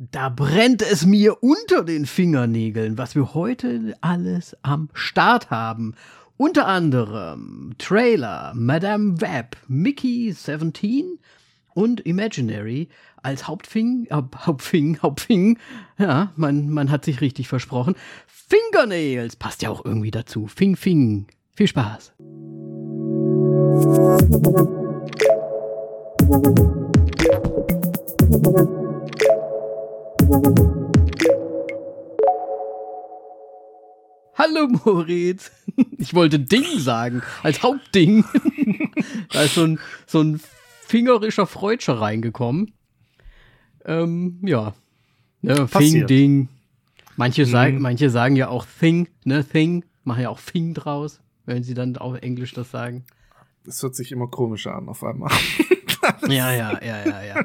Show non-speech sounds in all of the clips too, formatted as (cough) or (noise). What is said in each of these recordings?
Da brennt es mir unter den Fingernägeln, was wir heute alles am Start haben. Unter anderem Trailer, Madame Web, Mickey 17 und Imaginary als Hauptfing, äh, Hauptfing, Hauptfing. Ja, man, man hat sich richtig versprochen. Fingernails passt ja auch irgendwie dazu. Fing, Fing. Viel Spaß. Hallo Moritz. (laughs) Ich wollte Ding sagen, als Hauptding. (laughs) da ist so ein, so ein fingerischer Freudscher reingekommen. Ähm, ja. Ne, Fing, Ding. Manche, mhm. sagen, manche sagen ja auch Thing, ne, Thing. Machen ja auch Fing draus, wenn sie dann auf Englisch das sagen. Das hört sich immer komischer an auf einmal. (laughs) ja, ja, ja, ja, ja.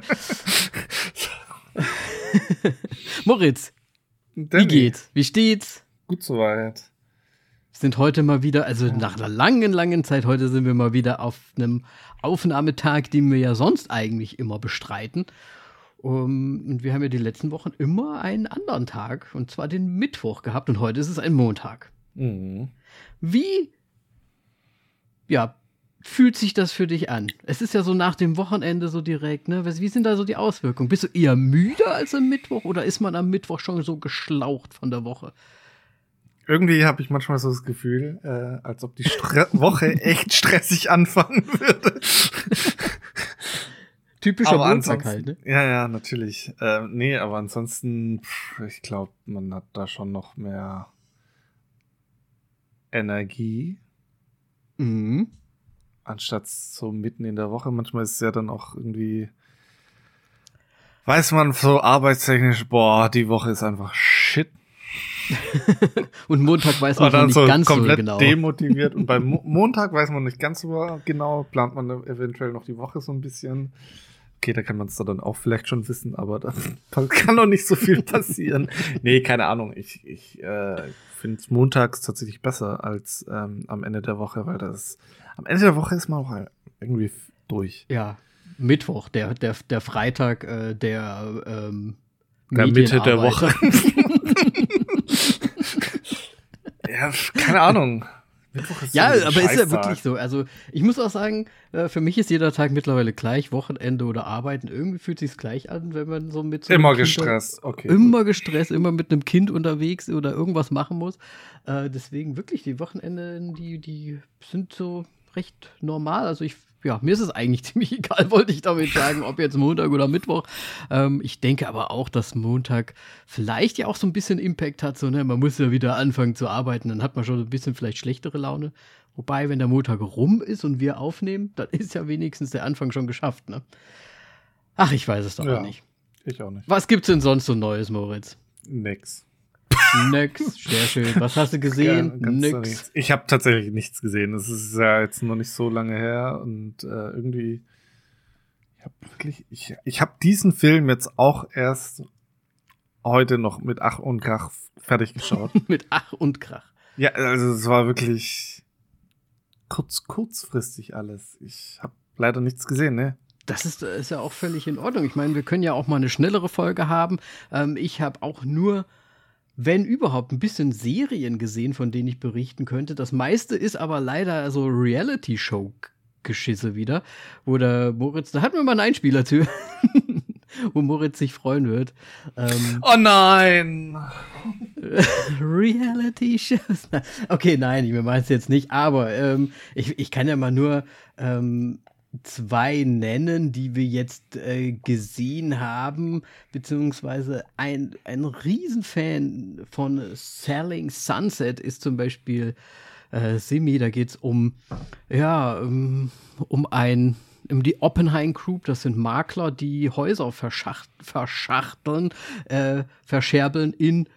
(laughs) Moritz, Danny. wie geht's? Wie steht's? Gut soweit. Sind heute mal wieder, also ja. nach einer langen, langen Zeit, heute sind wir mal wieder auf einem Aufnahmetag, den wir ja sonst eigentlich immer bestreiten. Um, und wir haben ja die letzten Wochen immer einen anderen Tag, und zwar den Mittwoch gehabt, und heute ist es ein Montag. Mhm. Wie, ja, fühlt sich das für dich an? Es ist ja so nach dem Wochenende so direkt, ne? Wie sind da so die Auswirkungen? Bist du eher müde als am Mittwoch oder ist man am Mittwoch schon so geschlaucht von der Woche? Irgendwie habe ich manchmal so das Gefühl, äh, als ob die Stre (laughs) Woche echt stressig anfangen würde. Typischer aber Montag halt, ne? Ja, ja, natürlich. Äh, nee, aber ansonsten, pff, ich glaube, man hat da schon noch mehr Energie. Mhm. Anstatt so mitten in der Woche. Manchmal ist es ja dann auch irgendwie, weiß man so arbeitstechnisch, boah, die Woche ist einfach shit. (laughs) und Montag weiß man noch nicht so ganz komplett so genau. demotiviert. Und beim (laughs) Mo Montag weiß man nicht ganz so genau, plant man eventuell noch die Woche so ein bisschen. Okay, da kann man es dann auch vielleicht schon wissen, aber da (laughs) kann noch nicht so viel passieren. nee, keine Ahnung. Ich, ich äh, finde es montags tatsächlich besser als ähm, am Ende der Woche, weil das am Ende der Woche ist man auch irgendwie durch. Ja, Mittwoch, der, der, der Freitag äh, der ähm, der Mitte der Woche. (laughs) ja, keine Ahnung. Ja, so aber ist ja wirklich so. Also ich muss auch sagen, äh, für mich ist jeder Tag mittlerweile gleich, Wochenende oder Arbeiten. Irgendwie fühlt sich gleich an, wenn man so mit so immer gestresst, okay. Immer gut. gestresst, immer mit einem Kind unterwegs oder irgendwas machen muss. Äh, deswegen wirklich die Wochenende, die die sind so recht normal. Also ich ja, mir ist es eigentlich (laughs) ziemlich egal, wollte ich damit sagen, ob jetzt Montag oder Mittwoch. Ähm, ich denke aber auch, dass Montag vielleicht ja auch so ein bisschen Impact hat. So, ne? Man muss ja wieder anfangen zu arbeiten, dann hat man schon ein bisschen vielleicht schlechtere Laune. Wobei, wenn der Montag rum ist und wir aufnehmen, dann (laughs) ist ja wenigstens der Anfang schon geschafft. Ne? Ach, ich weiß es doch ja, nicht. Ich auch nicht. Was gibt's denn sonst so Neues, Moritz? Nix. Nix, sehr schön. Was hast du gesehen? Ja, Nix. Ich habe tatsächlich nichts gesehen. Es ist ja jetzt noch nicht so lange her und äh, irgendwie ich habe wirklich ich ich habe diesen Film jetzt auch erst heute noch mit Ach und Krach fertig geschaut. (laughs) mit Ach und Krach. Ja, also es war wirklich kurz kurzfristig alles. Ich habe leider nichts gesehen, ne? Das ist, ist ja auch völlig in Ordnung. Ich meine, wir können ja auch mal eine schnellere Folge haben. Ähm, ich habe auch nur wenn überhaupt, ein bisschen Serien gesehen, von denen ich berichten könnte. Das meiste ist aber leider so Reality-Show-Geschisse wieder, wo der Moritz, da hatten wir mal einen Einspieler zu, (laughs) wo Moritz sich freuen wird. Ähm, oh nein! (laughs) Reality-Shows. Okay, nein, ich meine es jetzt nicht, aber ähm, ich, ich kann ja mal nur ähm, zwei nennen, die wir jetzt äh, gesehen haben, beziehungsweise ein, ein Riesenfan von Selling Sunset ist zum Beispiel äh, Simi, da geht es um, ja, um, um ein um die Oppenheim Group, das sind Makler, die Häuser verschacht, verschachteln, äh, verscherbeln in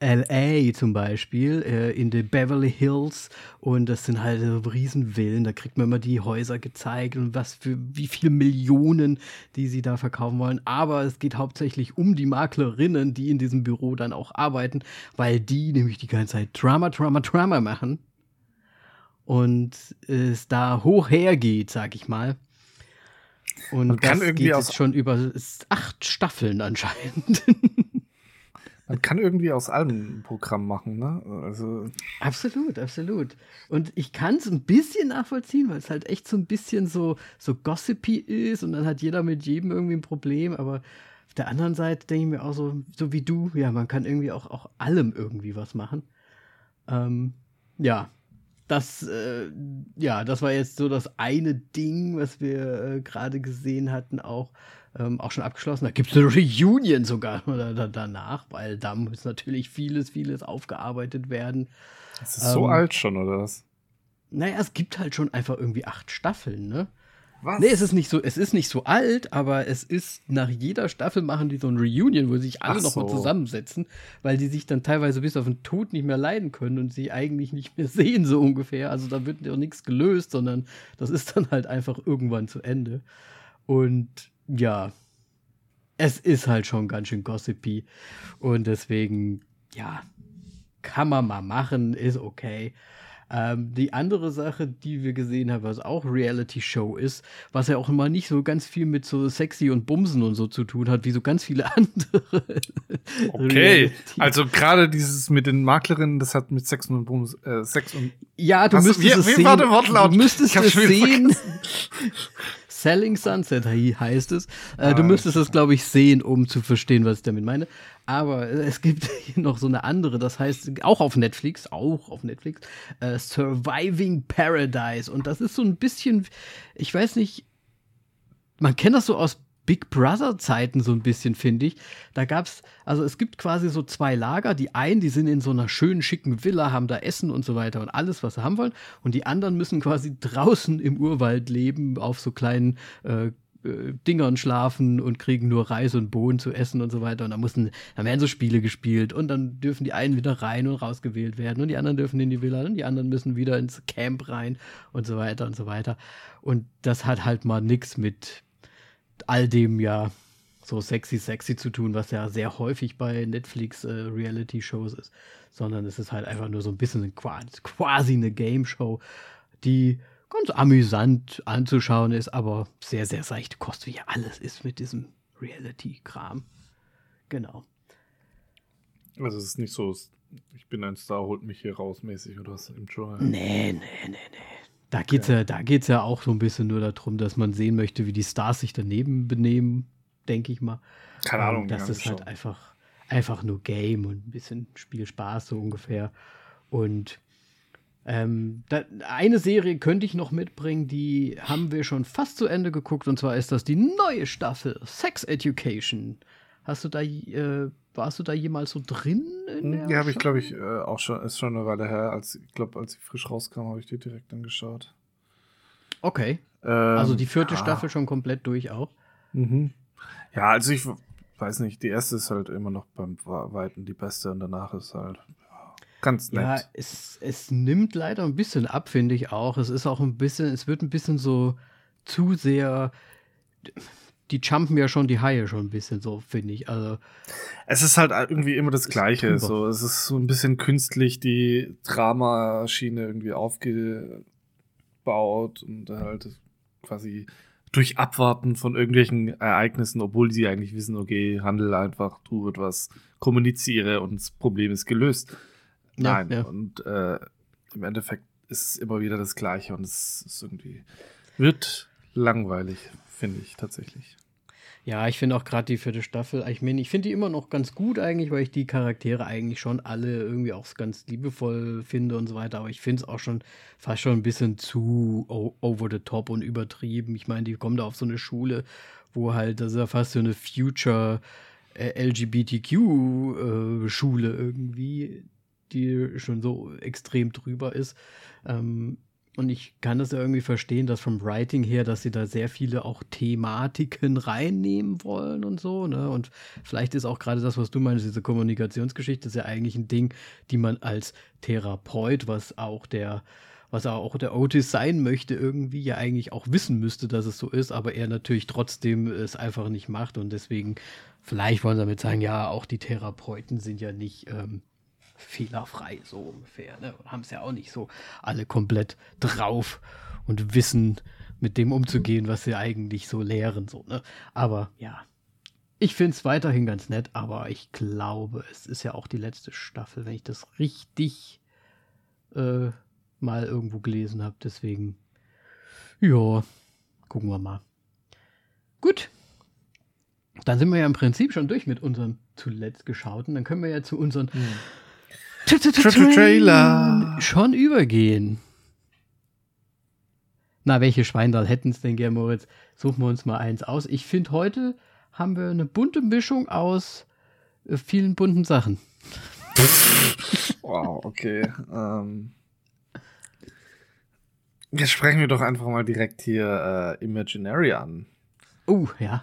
LA zum Beispiel, äh, in den Beverly Hills. Und das sind halt so Riesenvillen. Da kriegt man immer die Häuser gezeigt und was für wie viele Millionen, die sie da verkaufen wollen. Aber es geht hauptsächlich um die Maklerinnen, die in diesem Büro dann auch arbeiten, weil die nämlich die ganze Zeit Drama, Drama, Drama machen. Und es da hoch hergeht, sag ich mal. Und Man das geht jetzt schon über acht Staffeln anscheinend. (laughs) Man kann irgendwie aus allem ein Programm machen, ne? Also. Absolut, absolut. Und ich kann es ein bisschen nachvollziehen, weil es halt echt so ein bisschen so, so gossipy ist und dann hat jeder mit jedem irgendwie ein Problem, aber auf der anderen Seite denke ich mir auch so, so wie du, ja, man kann irgendwie auch, auch allem irgendwie was machen. Ähm, ja, das, äh, ja, das war jetzt so das eine Ding, was wir äh, gerade gesehen hatten, auch, ähm, auch schon abgeschlossen. Da gibt es eine Reunion sogar (laughs) oder, da, danach, weil da muss natürlich vieles, vieles aufgearbeitet werden. Das ist ähm, so alt schon, oder was? Naja, es gibt halt schon einfach irgendwie acht Staffeln, ne? Was? Nee, es ist nicht so, es ist nicht so alt, aber es ist nach jeder Staffel machen die so ein Reunion, wo sich alle nochmal so. zusammensetzen, weil die sich dann teilweise bis auf den Tod nicht mehr leiden können und sie eigentlich nicht mehr (laughs) sehen, so ungefähr. Also da wird ja nichts gelöst, sondern das ist dann halt einfach irgendwann zu Ende. Und ja, es ist halt schon ganz schön gossipy. Und deswegen, ja, kann man mal machen, ist okay. Ähm, die andere Sache, die wir gesehen haben, was auch Reality-Show ist, was ja auch immer nicht so ganz viel mit so sexy und Bumsen und so zu tun hat, wie so ganz viele (laughs) andere. okay, also gerade dieses mit den Maklerinnen, das hat mit Sex und Bums, äh, Sex und ja, du müsstest wie, es wie sehen. War der Wortlaut? Du müsstest es sehen. (laughs) Selling Sunset heißt es. Äh, ah, du müsstest es, glaube ich, sehen, um zu verstehen, was ich damit meine. Aber es gibt (laughs) hier noch so eine andere, das heißt auch auf Netflix, auch auf Netflix, äh, Surviving Paradise. Und das ist so ein bisschen, ich weiß nicht, man kennt das so aus Big Brother Zeiten so ein bisschen, finde ich. Da gab's, also es gibt quasi so zwei Lager. Die einen, die sind in so einer schönen, schicken Villa, haben da Essen und so weiter und alles, was sie haben wollen. Und die anderen müssen quasi (laughs) draußen im Urwald leben, auf so kleinen äh, äh Dingern schlafen und kriegen nur Reis und Bohnen zu essen und so weiter. Und dann müssen, dann werden so Spiele gespielt und dann dürfen die einen wieder rein und rausgewählt werden und die anderen dürfen in die Villa und die anderen müssen wieder ins Camp rein und so weiter und so weiter. Und das hat halt mal nichts mit all dem ja so sexy, sexy zu tun, was ja sehr häufig bei Netflix äh, Reality-Shows ist, sondern es ist halt einfach nur so ein bisschen quasi eine Game-Show, die ganz amüsant anzuschauen ist, aber sehr, sehr seichte Kost, wie ja alles ist mit diesem Reality-Kram. Genau. Also es ist nicht so, ich bin ein Star, holt mich hier raus mäßig oder was im Dschungel. Nee, nee, nee, nee. Da geht es ja. ja, da geht's ja auch so ein bisschen nur darum, dass man sehen möchte, wie die Stars sich daneben benehmen, denke ich mal. Keine Ahnung. Und das ist halt einfach, einfach nur Game und ein bisschen Spielspaß so ungefähr. Und ähm, da, eine Serie könnte ich noch mitbringen, die haben wir schon fast zu Ende geguckt, und zwar ist das die neue Staffel Sex Education. Hast du da, äh, warst du da jemals so drin? Hm, ja, habe ich, glaube ich, äh, auch schon, ist schon eine Weile her. Als, ich glaube, als sie frisch rauskam, habe ich die direkt angeschaut. Okay. Ähm, also die vierte ja. Staffel schon komplett durch auch. Mhm. Ja, also ich weiß nicht, die erste ist halt immer noch beim Weiten die beste und danach ist halt ganz nett. Ja, es, es nimmt leider ein bisschen ab, finde ich auch. Es ist auch ein bisschen, es wird ein bisschen so zu sehr die jumpen ja schon die Haie schon ein bisschen so, finde ich. Also es ist halt irgendwie immer das Gleiche. So, es ist so ein bisschen künstlich die Dramaschiene irgendwie aufgebaut und halt quasi durch Abwarten von irgendwelchen Ereignissen, obwohl sie eigentlich wissen, okay, handel einfach, tu etwas, kommuniziere und das Problem ist gelöst. Ja, Nein, ja. und äh, im Endeffekt ist es immer wieder das Gleiche und es ist irgendwie wird langweilig finde ich tatsächlich. Ja, ich finde auch gerade die vierte Staffel, ich meine, ich finde die immer noch ganz gut eigentlich, weil ich die Charaktere eigentlich schon alle irgendwie auch ganz liebevoll finde und so weiter. Aber ich finde es auch schon fast schon ein bisschen zu over the top und übertrieben. Ich meine, die kommen da auf so eine Schule, wo halt, das ist ja fast so eine Future äh, LGBTQ-Schule äh, irgendwie, die schon so extrem drüber ist. Ähm, und ich kann das ja irgendwie verstehen, dass vom Writing her, dass sie da sehr viele auch Thematiken reinnehmen wollen und so, ne? Und vielleicht ist auch gerade das, was du meinst, diese Kommunikationsgeschichte, ist ja eigentlich ein Ding, die man als Therapeut, was auch der, was auch der Otis sein möchte, irgendwie ja eigentlich auch wissen müsste, dass es so ist, aber er natürlich trotzdem es einfach nicht macht und deswegen, vielleicht wollen sie damit sagen, ja, auch die Therapeuten sind ja nicht, ähm, fehlerfrei, so ungefähr. Ne? Haben es ja auch nicht so alle komplett drauf und wissen, mit dem umzugehen, was sie eigentlich so lehren. So, ne? Aber ja, ich finde es weiterhin ganz nett, aber ich glaube, es ist ja auch die letzte Staffel, wenn ich das richtig äh, mal irgendwo gelesen habe. Deswegen, ja, gucken wir mal. Gut. Dann sind wir ja im Prinzip schon durch mit unserem zuletzt geschauten. Dann können wir ja zu unseren hm. Trailer schon übergehen. Na, welche Schweindal hätten es denn, gern, Moritz? Suchen wir uns mal eins aus. Ich finde, heute haben wir eine bunte Mischung aus äh, vielen bunten Sachen. wow, okay. Ähm, jetzt sprechen wir doch einfach mal direkt hier äh, Imaginary an. Oh, ja.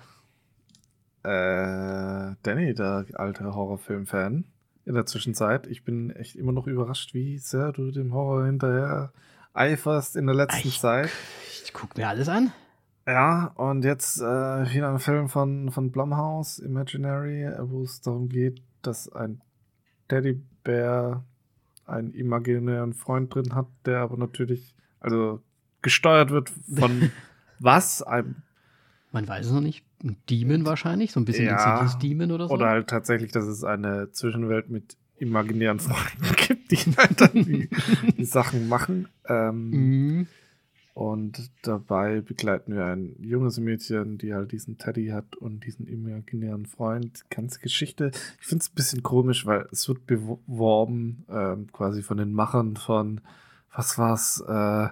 Äh, Danny, der alte Horrorfilm-Fan in der Zwischenzeit. Ich bin echt immer noch überrascht, wie sehr du dem Horror hinterher eiferst in der letzten ich, Zeit. Ich guck mir alles an. Ja, und jetzt äh, wieder ein Film von, von Blumhouse, Imaginary, wo es darum geht, dass ein Teddybär einen imaginären Freund drin hat, der aber natürlich, also gesteuert wird von (laughs) was? Einem man weiß es noch nicht. Ein Demon wahrscheinlich, so ein bisschen ja, ein Demon oder so. Oder halt tatsächlich, dass es eine Zwischenwelt mit imaginären Freunden (laughs) gibt, die halt dann die, die Sachen machen. Ähm, mhm. Und dabei begleiten wir ein junges Mädchen, die halt diesen Teddy hat und diesen imaginären Freund. Ganze Geschichte. Ich finde es ein bisschen komisch, weil es wird beworben, ähm, quasi von den Machern von, was war's, äh,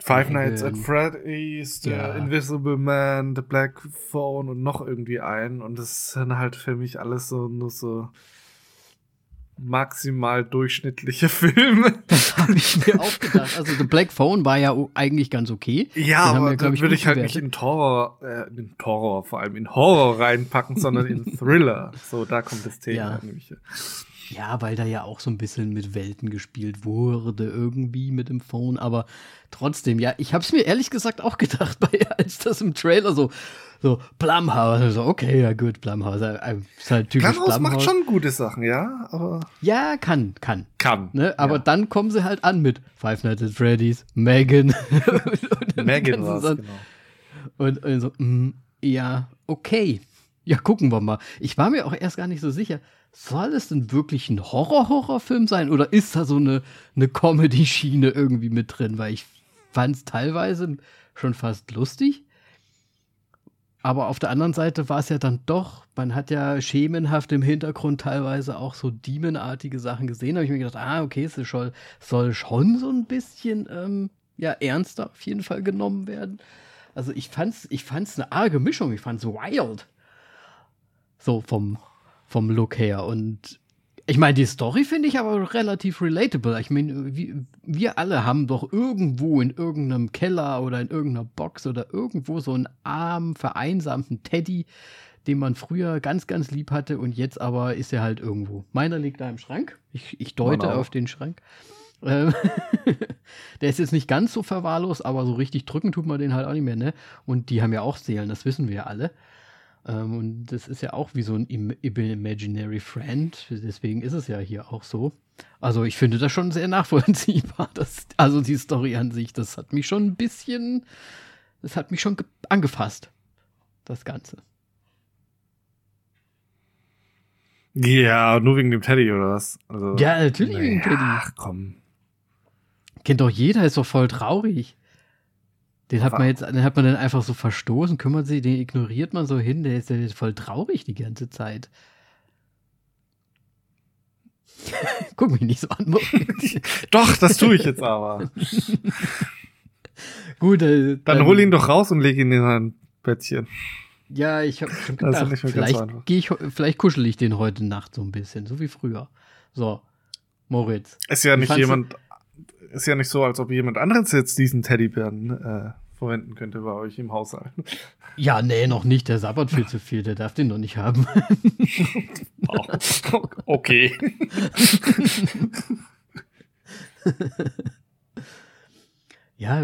Five Nights at Freddy's, The ja. Invisible Man, The Black Phone und noch irgendwie ein. Und das sind halt für mich alles so nur so maximal durchschnittliche (laughs) Filme. (laughs) Das habe ich mir auch gedacht. Also The Black Phone war ja eigentlich ganz okay. Ja, Den aber da würde ich halt nicht in Horror, äh, in Horror, vor allem in Horror reinpacken, sondern in (laughs) Thriller. So, da kommt das Thema ja. nämlich. Ja, weil da ja auch so ein bisschen mit Welten gespielt wurde, irgendwie mit dem Phone, aber trotzdem, ja, ich habe es mir ehrlich gesagt auch gedacht, bei, als das im Trailer so, so Blumhouse, so, okay, ja gut, Blumhouse, äh, ist halt typisch Blumhouse. Blumhouse macht schon gute Sachen, ja, aber. Ja, kann, kann. Kann. Ne? Aber ja. dann kommen sie halt an mit Five Nights at Freddy's, Megan. (laughs) Megan war genau. Und, und so, mm, ja, okay. Ja, gucken wir mal. Ich war mir auch erst gar nicht so sicher soll es denn wirklich ein Horror-Horrorfilm sein oder ist da so eine, eine Comedy-Schiene irgendwie mit drin? Weil ich fand es teilweise schon fast lustig. Aber auf der anderen Seite war es ja dann doch, man hat ja schemenhaft im Hintergrund teilweise auch so Demonartige Sachen gesehen. Da habe ich mir gedacht, ah, okay, es soll, soll schon so ein bisschen ähm, ja, ernster auf jeden Fall genommen werden. Also ich fand's, ich fand's eine arge Mischung, ich fand's wild. So vom, vom Look her. Und ich meine, die Story finde ich aber relativ relatable. Ich meine, wir, wir alle haben doch irgendwo in irgendeinem Keller oder in irgendeiner Box oder irgendwo so einen armen, vereinsamten Teddy, den man früher ganz, ganz lieb hatte und jetzt aber ist er halt irgendwo. Meiner liegt da im Schrank. Ich, ich deute auf den Schrank. Ähm, (laughs) der ist jetzt nicht ganz so verwahrlost, aber so richtig drücken tut man den halt auch nicht mehr, ne? Und die haben ja auch Seelen, das wissen wir ja alle. Ähm, und das ist ja auch wie so ein Imaginary Friend. Deswegen ist es ja hier auch so. Also ich finde das schon sehr nachvollziehbar. (laughs) Das, also die Story an sich, das hat mich schon ein bisschen, das hat mich schon angefasst. Das Ganze. Ja, nur wegen dem Teddy oder was? Also, ja, natürlich wegen dem Teddy. Ach komm. Kennt doch jeder, ist doch voll traurig. Den hat man jetzt, den hat man dann einfach so verstoßen, kümmert sich, den ignoriert man so hin, der ist ja voll traurig die ganze Zeit. (laughs) Guck mich nicht so an. (laughs) doch, das tue ich jetzt aber. (laughs) Gut, äh, dann, dann hol ihn doch raus und leg ihn in ein Bettchen. Ja, ich habe schon gedacht, vielleicht, ich, vielleicht kuschel ich den heute Nacht so ein bisschen, so wie früher. So, Moritz. Ist ja nicht jemand, ist ja nicht so, als ob jemand anderes jetzt diesen Teddybären äh, verwenden könnte bei euch im Haushalt. (laughs) Ja, nee, noch nicht. Der sabbert viel zu viel. Der darf den noch nicht haben. oh, (laughs) okay. (laughs) ja,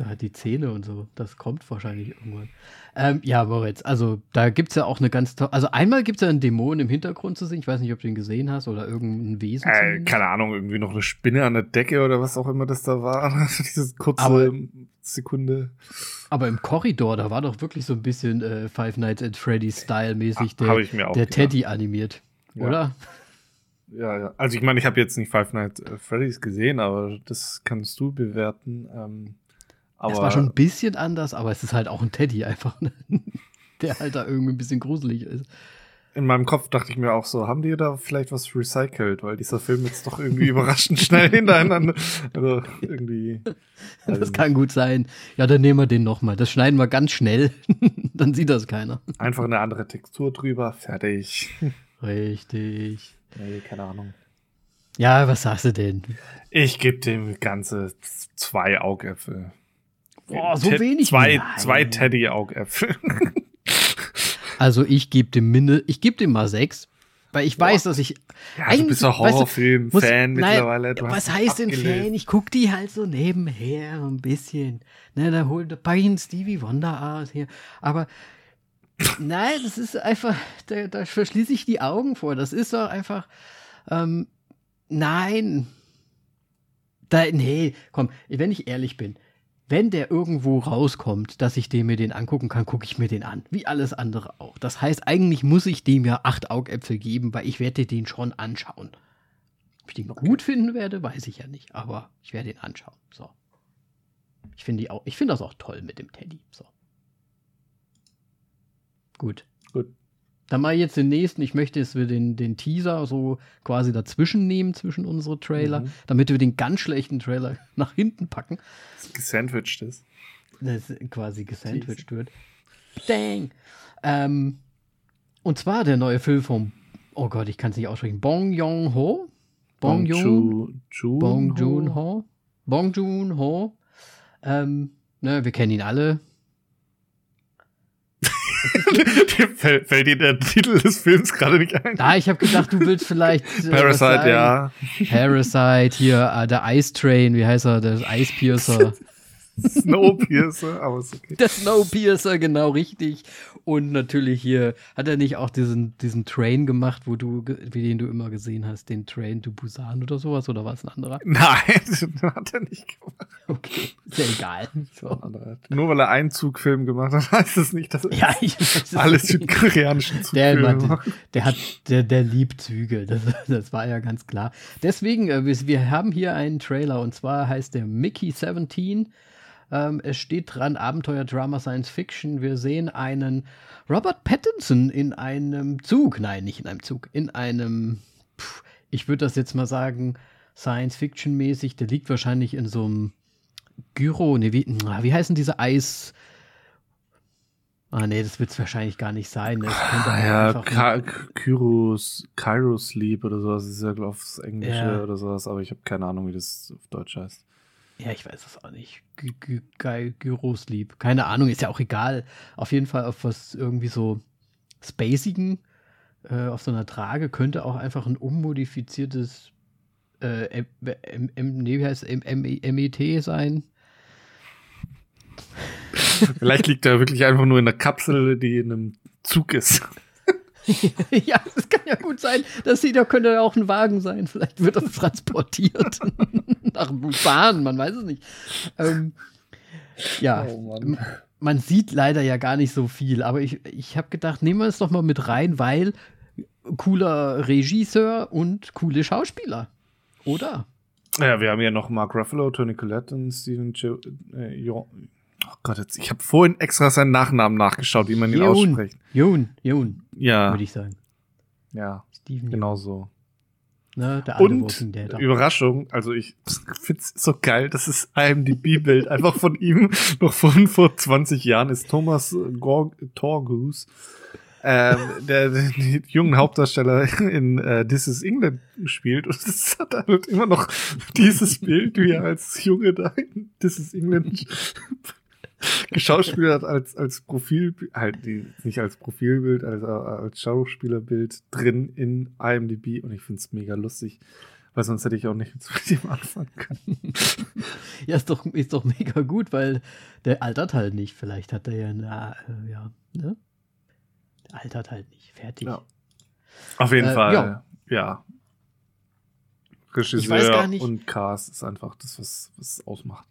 da hat die Zähne und so. Das kommt wahrscheinlich irgendwann. Ähm, ja, Moritz, also da gibt es ja auch eine ganz tolle. Also einmal gibt es ja einen Dämon im Hintergrund zu sehen. Ich weiß nicht, ob du ihn gesehen hast oder irgendein Wesen. Äh, keine Ahnung, irgendwie noch eine Spinne an der Decke oder was auch immer das da war. (laughs) Diese kurze Aber- Sekunde. Aber im Korridor, da war doch wirklich so ein bisschen äh, Five Nights at Freddy's Style-mäßig der, auch der gedacht. Teddy animiert. Ja. Oder? Ja, ja. Also ich meine, ich habe jetzt nicht Five Nights at Freddy's gesehen, aber das kannst du bewerten. Ähm, aber es war schon ein bisschen anders, aber es ist halt auch ein Teddy einfach, ne? (laughs) der halt da irgendwie ein bisschen gruselig ist. in meinem Kopf dachte ich mir auch so, haben die da vielleicht was recycelt, weil dieser Film jetzt doch irgendwie (laughs) überraschend schnell hintereinander. Also irgendwie. (laughs) weiß Das kann gut sein. Ja, dann nehmen wir den nochmal. Das schneiden wir ganz schnell. dann sieht das keiner. Einfach eine andere Textur drüber, fertig. Richtig. nee, keine Ahnung. Ja, was sagst du denn? Ich gebe dem Ganze zwei Augäpfel. Boah, so Ted- wenig? Zwei, Nein. zwei Teddy-Augäpfel. (laughs) Also ich gebe dem Minde, ich gebe dem mal sechs, weil ich weiß, dass ich ja, du bist du, Horrorfilm-Fan mittlerweile. Du was heißt denn. Fan? Ich guck die halt so nebenher ein bisschen. Ne, da holt da pack ich einen Stevie Wonder aus hier. Aber nein, das ist einfach, da, da verschließe ich die Augen vor. Das ist doch einfach, ähm, nein. Da, nee, komm, wenn ich ehrlich bin, wenn der irgendwo rauskommt, dass ich den mir den angucken kann, gucke ich mir den an. Wie alles andere auch. Das heißt, eigentlich muss ich dem ja acht Augäpfel geben, weil ich werde den schon anschauen. Ob ich den gut finden werde, weiß ich ja nicht, aber ich werde ihn anschauen. So. Ich finde die auch, ich finde das auch toll mit dem Teddy. So. Gut. Gut. Dann mal jetzt den nächsten. Ich möchte, dass wir den, den Teaser so quasi dazwischen nehmen, zwischen unsere Trailer, Mhm. damit wir den ganz schlechten Trailer (laughs) nach hinten packen Gesandwiched ist. das quasi gesandwiched wird. Dang. Ähm, und zwar der neue Film vom, oh Gott, ich kann es nicht aussprechen, Bong Joon-ho. Bong Joon, Joon. Bong Joon-ho. Bong Joon-ho. Ähm, ne, wir kennen ihn alle. Fällt, fällt dir der Titel des Films gerade nicht ein? Da, ich habe gedacht, du willst vielleicht. äh, (laughs) Parasite, ja. Parasite, hier, äh, der Ice Train, wie heißt er? Der Ice Piercer. (laughs) (laughs) Snowpiercer, aber ist okay. Der Snowpiercer, genau richtig. Und natürlich hier, hat er nicht auch diesen, diesen Train gemacht, wo du, wie den du immer gesehen hast, den Train to Busan oder sowas, oder war es ein anderer? (laughs) Nein, (laughs) das hat er nicht gemacht. Okay, ist ja egal. So. Nur weil er einen Zugfilm gemacht hat, heißt es nicht, dass er Ja, ich weiß es alle nicht. südkoreanischen Der, Zugfilme Mann, macht. der hat, der, der liebt Züge. Das, das war ja ganz klar. Deswegen, äh, wir, wir haben hier einen Trailer und zwar heißt der Mickey 17. Ähm, es steht dran Abenteuer, Drama, Science Fiction. Wir sehen einen Robert Pattinson in einem Zug. Nein, nicht in einem Zug. In einem, pff, ich würde das jetzt mal sagen, Science Fiction mäßig. Der liegt wahrscheinlich in so einem Gyro. Nee, wie, wie heißen diese Eis? Ah, nee, das wird es wahrscheinlich gar nicht sein. könnte Ah, ja, Ka Kyros, Cairo Sleep oder sowas ist ja, glaube ich, das Englische Ja. oder sowas, aber ich habe keine Ahnung, wie das auf Deutsch heißt. Ja, ich weiß es auch nicht. Gy- Gy- Gy- Gyrosleep. Keine Ahnung, ist ja auch egal. Auf jeden Fall auf was irgendwie so Spacigen äh, auf so einer Trage könnte auch einfach ein unmodifiziertes äh, MET sein. Vielleicht liegt er wirklich einfach nur in einer Kapsel, die in einem Zug ist. (laughs) ja, es kann ja gut sein. Das sieht, da könnte ja auch ein Wagen sein. Vielleicht wird das transportiert (laughs) nach Busan, man weiß es nicht. Ähm, ja, Oh man sieht leider ja gar nicht so viel, aber ich, ich habe gedacht, nehmen wir es doch mal mit rein, weil cooler Regisseur und coole Schauspieler. Oder? Ja, wir haben ja noch Mark Ruffalo, Tony Collette und Steven jo äh, jo Oh Gott, jetzt, ich habe vorhin extra seinen Nachnamen nachgeschaut, wie man ihn Yoon. ausspricht. Yoon, Yoon, Ja, würde ich sagen. ja, Steven genau so. Ne, der alte Und Dead. Überraschung, also ich find's so geil, das ist IMDb-Bild einfach von ihm, noch von vor 20 Jahren, ist Thomas Gor Torgus, ähm, der den jungen Hauptdarsteller in äh, This is England spielt und es hat halt immer noch dieses Bild, wie er als Junge da in This is England (laughs) geschauspielert als, als Profil, halt die, nicht als Profilbild, als, als Schauspielerbild drin in IMDb und ich find's mega lustig. Weil sonst hätte ich auch nicht mit ihm anfangen können. (laughs) ja, ist doch, ist doch mega gut, weil der altert halt nicht. Vielleicht hat er ja, na, äh, ja, ne? Der altert halt nicht. Fertig. Ja. Auf jeden äh, Fall, ja. ja. Regisseur und Cast ist einfach das, was es ausmacht.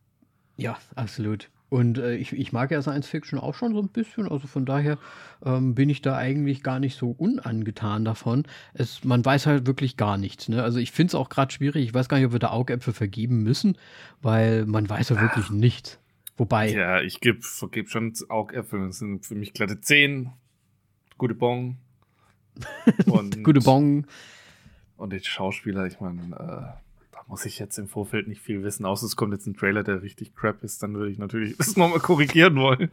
Ja, absolut. Und äh, ich, ich mag ja Science Fiction auch schon so ein bisschen, also von daher ähm, bin ich da eigentlich gar nicht so unangetan davon. Es, man weiß halt wirklich gar nichts. Ne? Also ich finde es auch gerade schwierig, ich weiß gar nicht, ob wir da Augäpfel vergeben müssen, weil man weiß ja wirklich nichts. Wobei. Ja, ich gebe vergeb schon Augäpfel. Das sind für mich glatte 10. Gute Bon. (laughs) Und, Gute Bon. Und die Schauspieler, ich meine, äh, muss ich jetzt im Vorfeld nicht viel wissen, außer es kommt jetzt ein Trailer, der richtig crap ist, dann würde ich natürlich (laughs) das nochmal korrigieren wollen.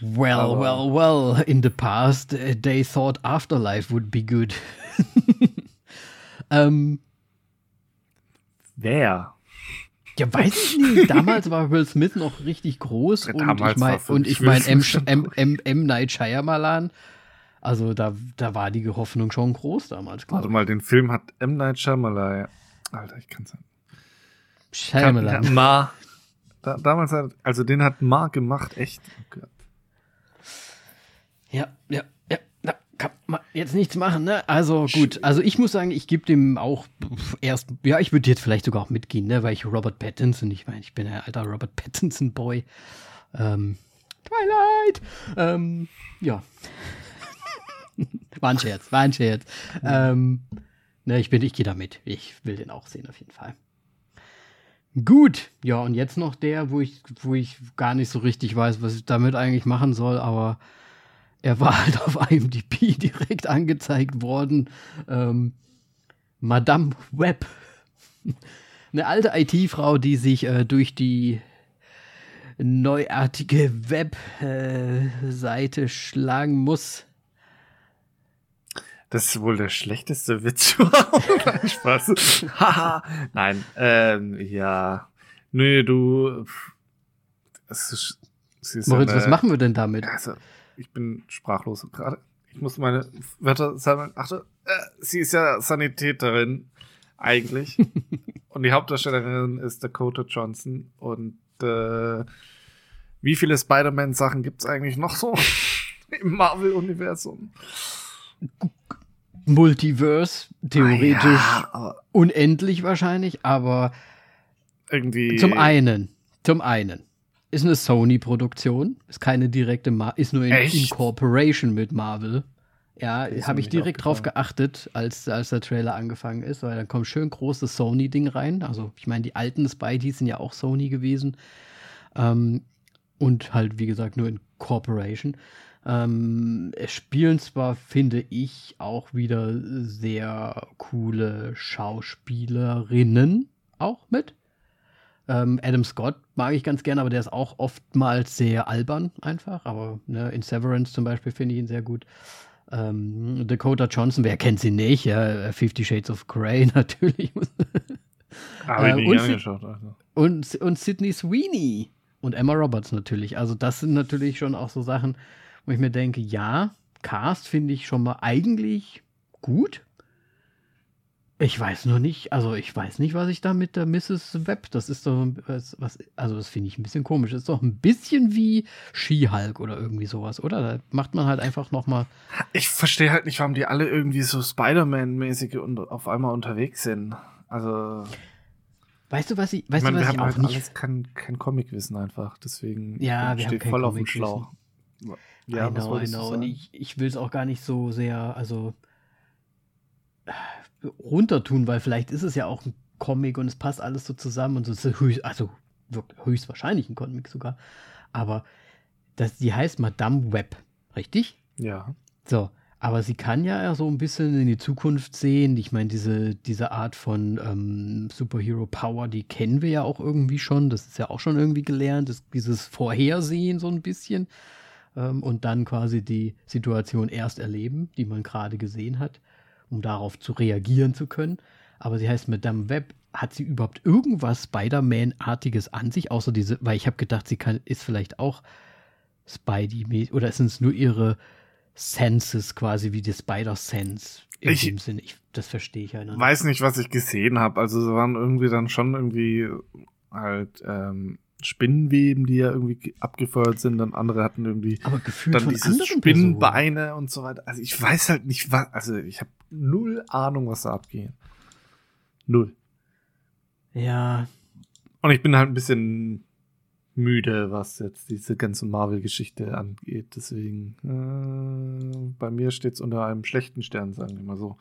Well, Aber well, well, in the past, uh, they thought Afterlife would be good. (laughs) ähm, Wer? Ja, weiß ich nicht. (laughs) Damals war Will Smith noch richtig groß ja, und, ich mein, und ich meine M, M, M, M. Night Shyamalan. Also da, da war die Hoffnung schon groß damals. Warte mal, den Film hat M. Night Shyamalan Alter, ich kann's nicht. Shyamalan. Ma. Da, damals hat, also den hat Ma gemacht, echt. Oh ja, ja, ja, da kann man jetzt nichts machen, ne? Also gut, also ich muss sagen, ich gebe dem auch erst, ja, ich würde jetzt vielleicht sogar auch mitgehen, ne? Weil ich Robert Pattinson, ich meine, ich bin ein alter Robert Pattinson-Boy. Ähm, Twilight! Ähm, ja. (laughs) war ein Scherz, war ein Scherz. Ähm, Ne, ich bin, ich gehe damit. Ich will den auch sehen, auf jeden Fall. Gut, ja, und jetzt noch der, wo ich, wo ich gar nicht so richtig weiß, was ich damit eigentlich machen soll, aber er war halt auf IMDb (laughs) direkt angezeigt worden. Ähm, Madame Webb. Eine alte IT-Frau, die sich äh, durch die neuartige Webseite äh, schlagen muss. Das ist wohl der schlechteste Witz (laughs) überhaupt. Spaß. (laughs) Haha. Nein, ähm, ja. Nö, du. Es ist, ist Moritz, eine, was machen wir denn damit? Also, ich bin sprachlos gerade. Ich muss meine Wörter sammeln. Ach, äh, sie ist ja Sanitäterin, eigentlich. (laughs) und die Hauptdarstellerin ist Dakota Johnson. Und äh, wie viele Spider-Man-Sachen gibt es eigentlich noch so im Marvel-Universum? Multiverse, theoretisch ja, unendlich wahrscheinlich, aber irgendwie. Zum einen, zum einen ist eine Sony-Produktion, ist keine direkte, Mar ist nur in, in Cooperation mit Marvel. Ja, habe ich direkt drauf geachtet, als, als der Trailer angefangen ist, weil dann kommt schön großes Sony-Ding rein. Also, ich meine, die alten Spidey sind ja auch Sony gewesen. Ähm, und halt, wie gesagt, nur in Corporation. Ähm, es spielen zwar, finde ich, auch wieder sehr coole Schauspielerinnen auch mit. Ähm, Adam Scott mag ich ganz gerne, aber der ist auch oftmals sehr albern einfach. Aber ne, in Severance zum Beispiel finde ich ihn sehr gut. Ähm, Dakota Johnson, wer kennt sie nicht? Ja, Fifty Shades of Grey (laughs) natürlich. Habe ich ähm, nicht angeschaut. Also. Und, und Sydney Sweeney und Emma Roberts natürlich. Also das sind natürlich schon auch so Sachen, wo ich mir denke, ja, Cast finde ich schon mal eigentlich gut. Ich weiß nur nicht, also ich weiß nicht, was ich da mit der Mrs. Webb, das ist doch was, also das finde ich ein bisschen komisch. Das ist doch ein bisschen wie She-Hulk oder irgendwie sowas, oder? Da macht man halt einfach nochmal. Ich verstehe halt nicht, warum die alle irgendwie so Spider-Man-mäßige und auf einmal unterwegs sind. Also. Weißt du, was ich, weißt ich meine, du, was wir ich haben auch halt nicht. alles kein, kein Comicwissen einfach, deswegen ja, wir steht haben voll auf dem Schlauch. Ja, I know, I know. Und ich, ich will es auch gar nicht so sehr, also runtertun, weil vielleicht ist es ja auch ein Comic und es passt alles so zusammen und so ist höchst, also höchstwahrscheinlich ein Comic sogar. Aber das, die heißt Madame Web, richtig? Ja. So, aber sie kann ja so ein bisschen in die Zukunft sehen. Ich meine, diese, diese Art von ähm, Superhero Power, die kennen wir ja auch irgendwie schon. Das ist ja auch schon irgendwie gelernt. Das, dieses Vorhersehen so ein bisschen ähm, und dann quasi die Situation erst erleben, die man gerade gesehen hat, um darauf zu reagieren zu können. Aber sie heißt Madame Web. Hat sie überhaupt irgendwas Spider-Man-artiges an sich, außer diese, weil ich habe gedacht, sie kann, ist vielleicht auch Spidey oder sind es nur ihre Senses quasi wie die Spider-Sense. In Ich- dem Sinne, ich, das verstehe ich ja nicht. Weiß nicht, was ich gesehen habe. Also es waren irgendwie dann schon irgendwie halt ähm, Spinnenweben, die ja irgendwie ge- abgefeuert sind. Dann andere hatten irgendwie Aber gefühlt dann anderen Spinnenbeine und so weiter. Also ich weiß halt nicht, was. Also ich habe null Ahnung, was da abgeht. Null. Personen. Ja, Und ich bin halt ein bisschen müde, was jetzt diese ganze Marvel-Geschichte angeht. Deswegen, äh, bei mir steht es unter einem schlechten Stern, sagen wir mal so.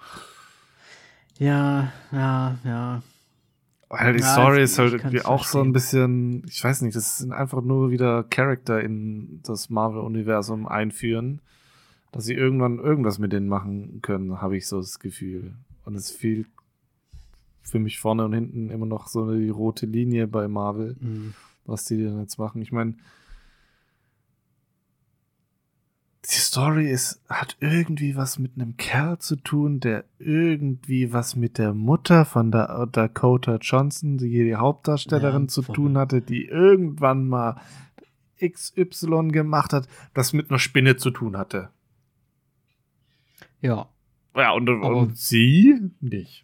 ja, ja, ja. Weil die Ja, Story ich- ist halt irgendwie auch so ein verstehen. bisschen, ich weiß nicht, das sind einfach nur wieder Charakter in das Marvel-Universum einführen, dass sie irgendwann irgendwas mit denen machen können, habe ich so das Gefühl. Und es fehlt für mich vorne und hinten immer noch so die rote Linie bei Marvel. Hm. was die denn jetzt machen. Ich meine, die Story ist, hat irgendwie was mit einem Kerl zu tun, der irgendwie was mit der Mutter von der Dakota Johnson, die die Hauptdarstellerin, Ja, zu tun hatte, die irgendwann mal XY gemacht hat, das mit einer Spinne zu tun hatte. Ja. Ja, und, und sie nicht.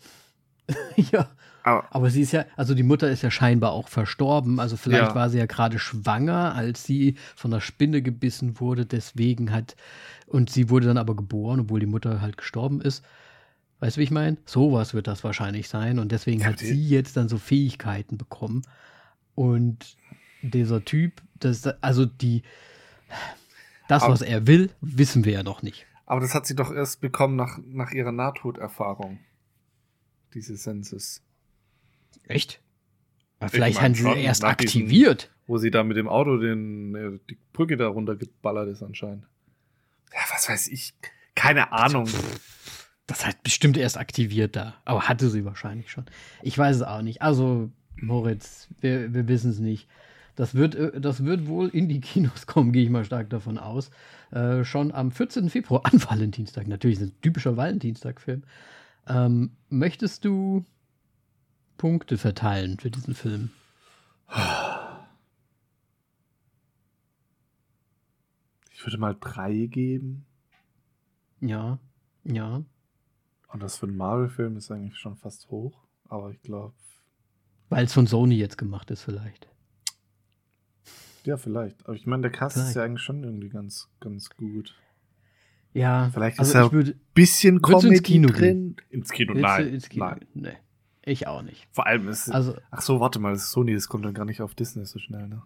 (laughs) ja. Aber Aber sie ist ja, also die Mutter ist ja scheinbar auch verstorben. Also vielleicht Ja. war sie ja gerade schwanger, als sie von der Spinne gebissen wurde. Deswegen hat, und sie wurde dann aber geboren, obwohl die Mutter halt gestorben ist. Weißt du, wie ich meine? Sowas wird das wahrscheinlich sein. Und deswegen Ja, hat die- sie jetzt dann so Fähigkeiten bekommen. Und dieser Typ, das, also die, das, Aber- was er will, wissen wir ja noch nicht. Aber das hat sie doch erst bekommen nach, nach ihrer Nahtoderfahrung. Diese Senses. Echt? Aber vielleicht haben sie erst nach diesen- aktiviert. Wo sie da mit dem Auto den, äh, die Brücke da runtergeballert ist anscheinend. Ja, was weiß ich. Keine Ahnung. Das hat bestimmt erst aktiviert da. Aber hatte sie wahrscheinlich schon. Ich weiß es auch nicht. Also, Moritz, wir, wir wissen es nicht. Das wird, äh, das wird wohl in die Kinos kommen, gehe ich mal stark davon aus. Äh, schon am 14. Februar, an (laughs) Valentinstag. Natürlich ist es ein typischer Valentinstag-Film. Ähm, möchtest du Punkte verteilen für diesen Film? Ich würde mal drei geben. Ja, ja. Und das für einen Marvel-Film ist eigentlich schon fast hoch. Aber ich glaube, Weil es von Sony jetzt gemacht ist, vielleicht. ja, vielleicht. Aber ich meine, der Cast Vielleicht. ist ja eigentlich schon irgendwie ganz, ganz gut. Ja, Vielleicht also ist er ich würde. Bisschen du ins Comedy Kino drin. Ins Kino, nein. ins Kino? nein. Nee, ich auch nicht. Vor allem ist Also, Ach so, warte mal, das Sony, das kommt dann gar nicht auf Disney so schnell, ne?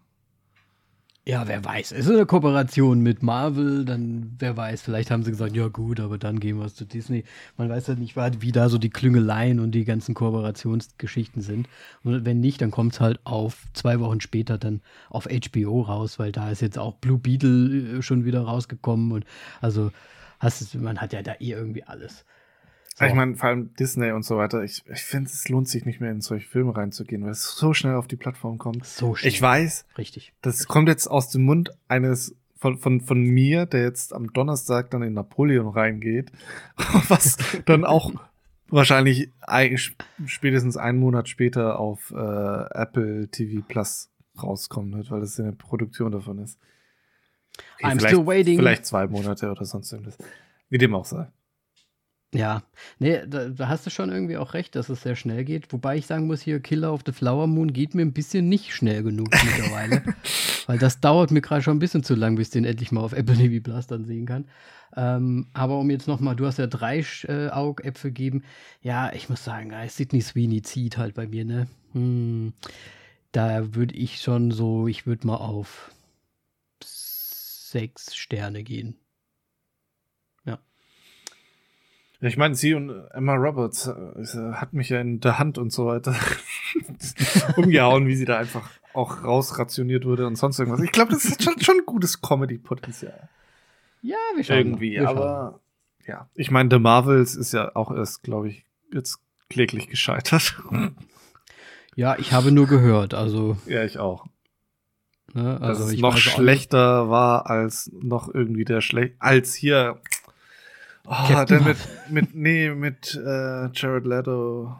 ja, wer weiß. Es ist eine Kooperation mit Marvel, dann wer weiß. Vielleicht haben sie gesagt, ja gut, aber dann gehen wir zu Disney. Man weiß ja nicht, wie da so die Klüngeleien und die ganzen Kooperationsgeschichten sind. Und wenn nicht, dann kommt es halt auf zwei Wochen später dann auf HBO raus, weil da ist jetzt auch Blue Beetle äh, schon wieder rausgekommen. Und also, hast du, man hat ja da eh irgendwie alles. So. Ich meine, vor allem Disney und so weiter. Ich, ich finde, es lohnt sich nicht mehr in solche Filme reinzugehen, weil es so schnell auf die Plattform kommt. so schnell. Ich weiß, Richtig. das kommt jetzt aus dem Mund eines von, von, von mir, der jetzt am Donnerstag dann in Napoleon reingeht, (laughs) was dann auch wahrscheinlich ein, spätestens einen Monat später auf äh, Apple TV Plus rauskommen wird, weil das eine Produktion davon ist. I'm vielleicht, still waiting. Vielleicht zwei Monate oder sonst irgendwas. Wie dem auch sei. Ja, nee, da, da hast du schon irgendwie auch recht, dass es sehr schnell geht. Wobei ich sagen muss, hier Killer of the Flower Moon geht mir ein bisschen nicht schnell genug mittlerweile. (laughs) Weil das dauert mir gerade schon ein bisschen zu lang, bis ich den endlich mal auf Apple TV Plus dann sehen kann. Ähm, aber um jetzt nochmal, du hast ja drei äh, Augäpfel gegeben. Ja, ich muss sagen, äh, Sidney Sweeney zieht halt bei mir, ne? Hm, da würde ich schon so, ich würde mal auf sechs Sterne gehen. Ja, ich meine, sie und Emma Roberts äh, hat mich ja in der Hand und so weiter (laughs) umgehauen, wie sie da einfach auch rausrationiert wurde und sonst irgendwas. Ich glaube, das ist schon, schon gutes Comedy-Potenzial. Ja, wir schauen Irgendwie. Wir schauen aber ja. Ich meine, The Marvels ist ja auch erst, glaube ich, jetzt kläglich gescheitert. Ja, ich habe nur gehört, also, ja, ich auch. ne, Dass also es ich noch schlechter war als noch irgendwie der schlecht als hier. Oh, Captain der mit, mit, nee, mit äh, Jared Leto.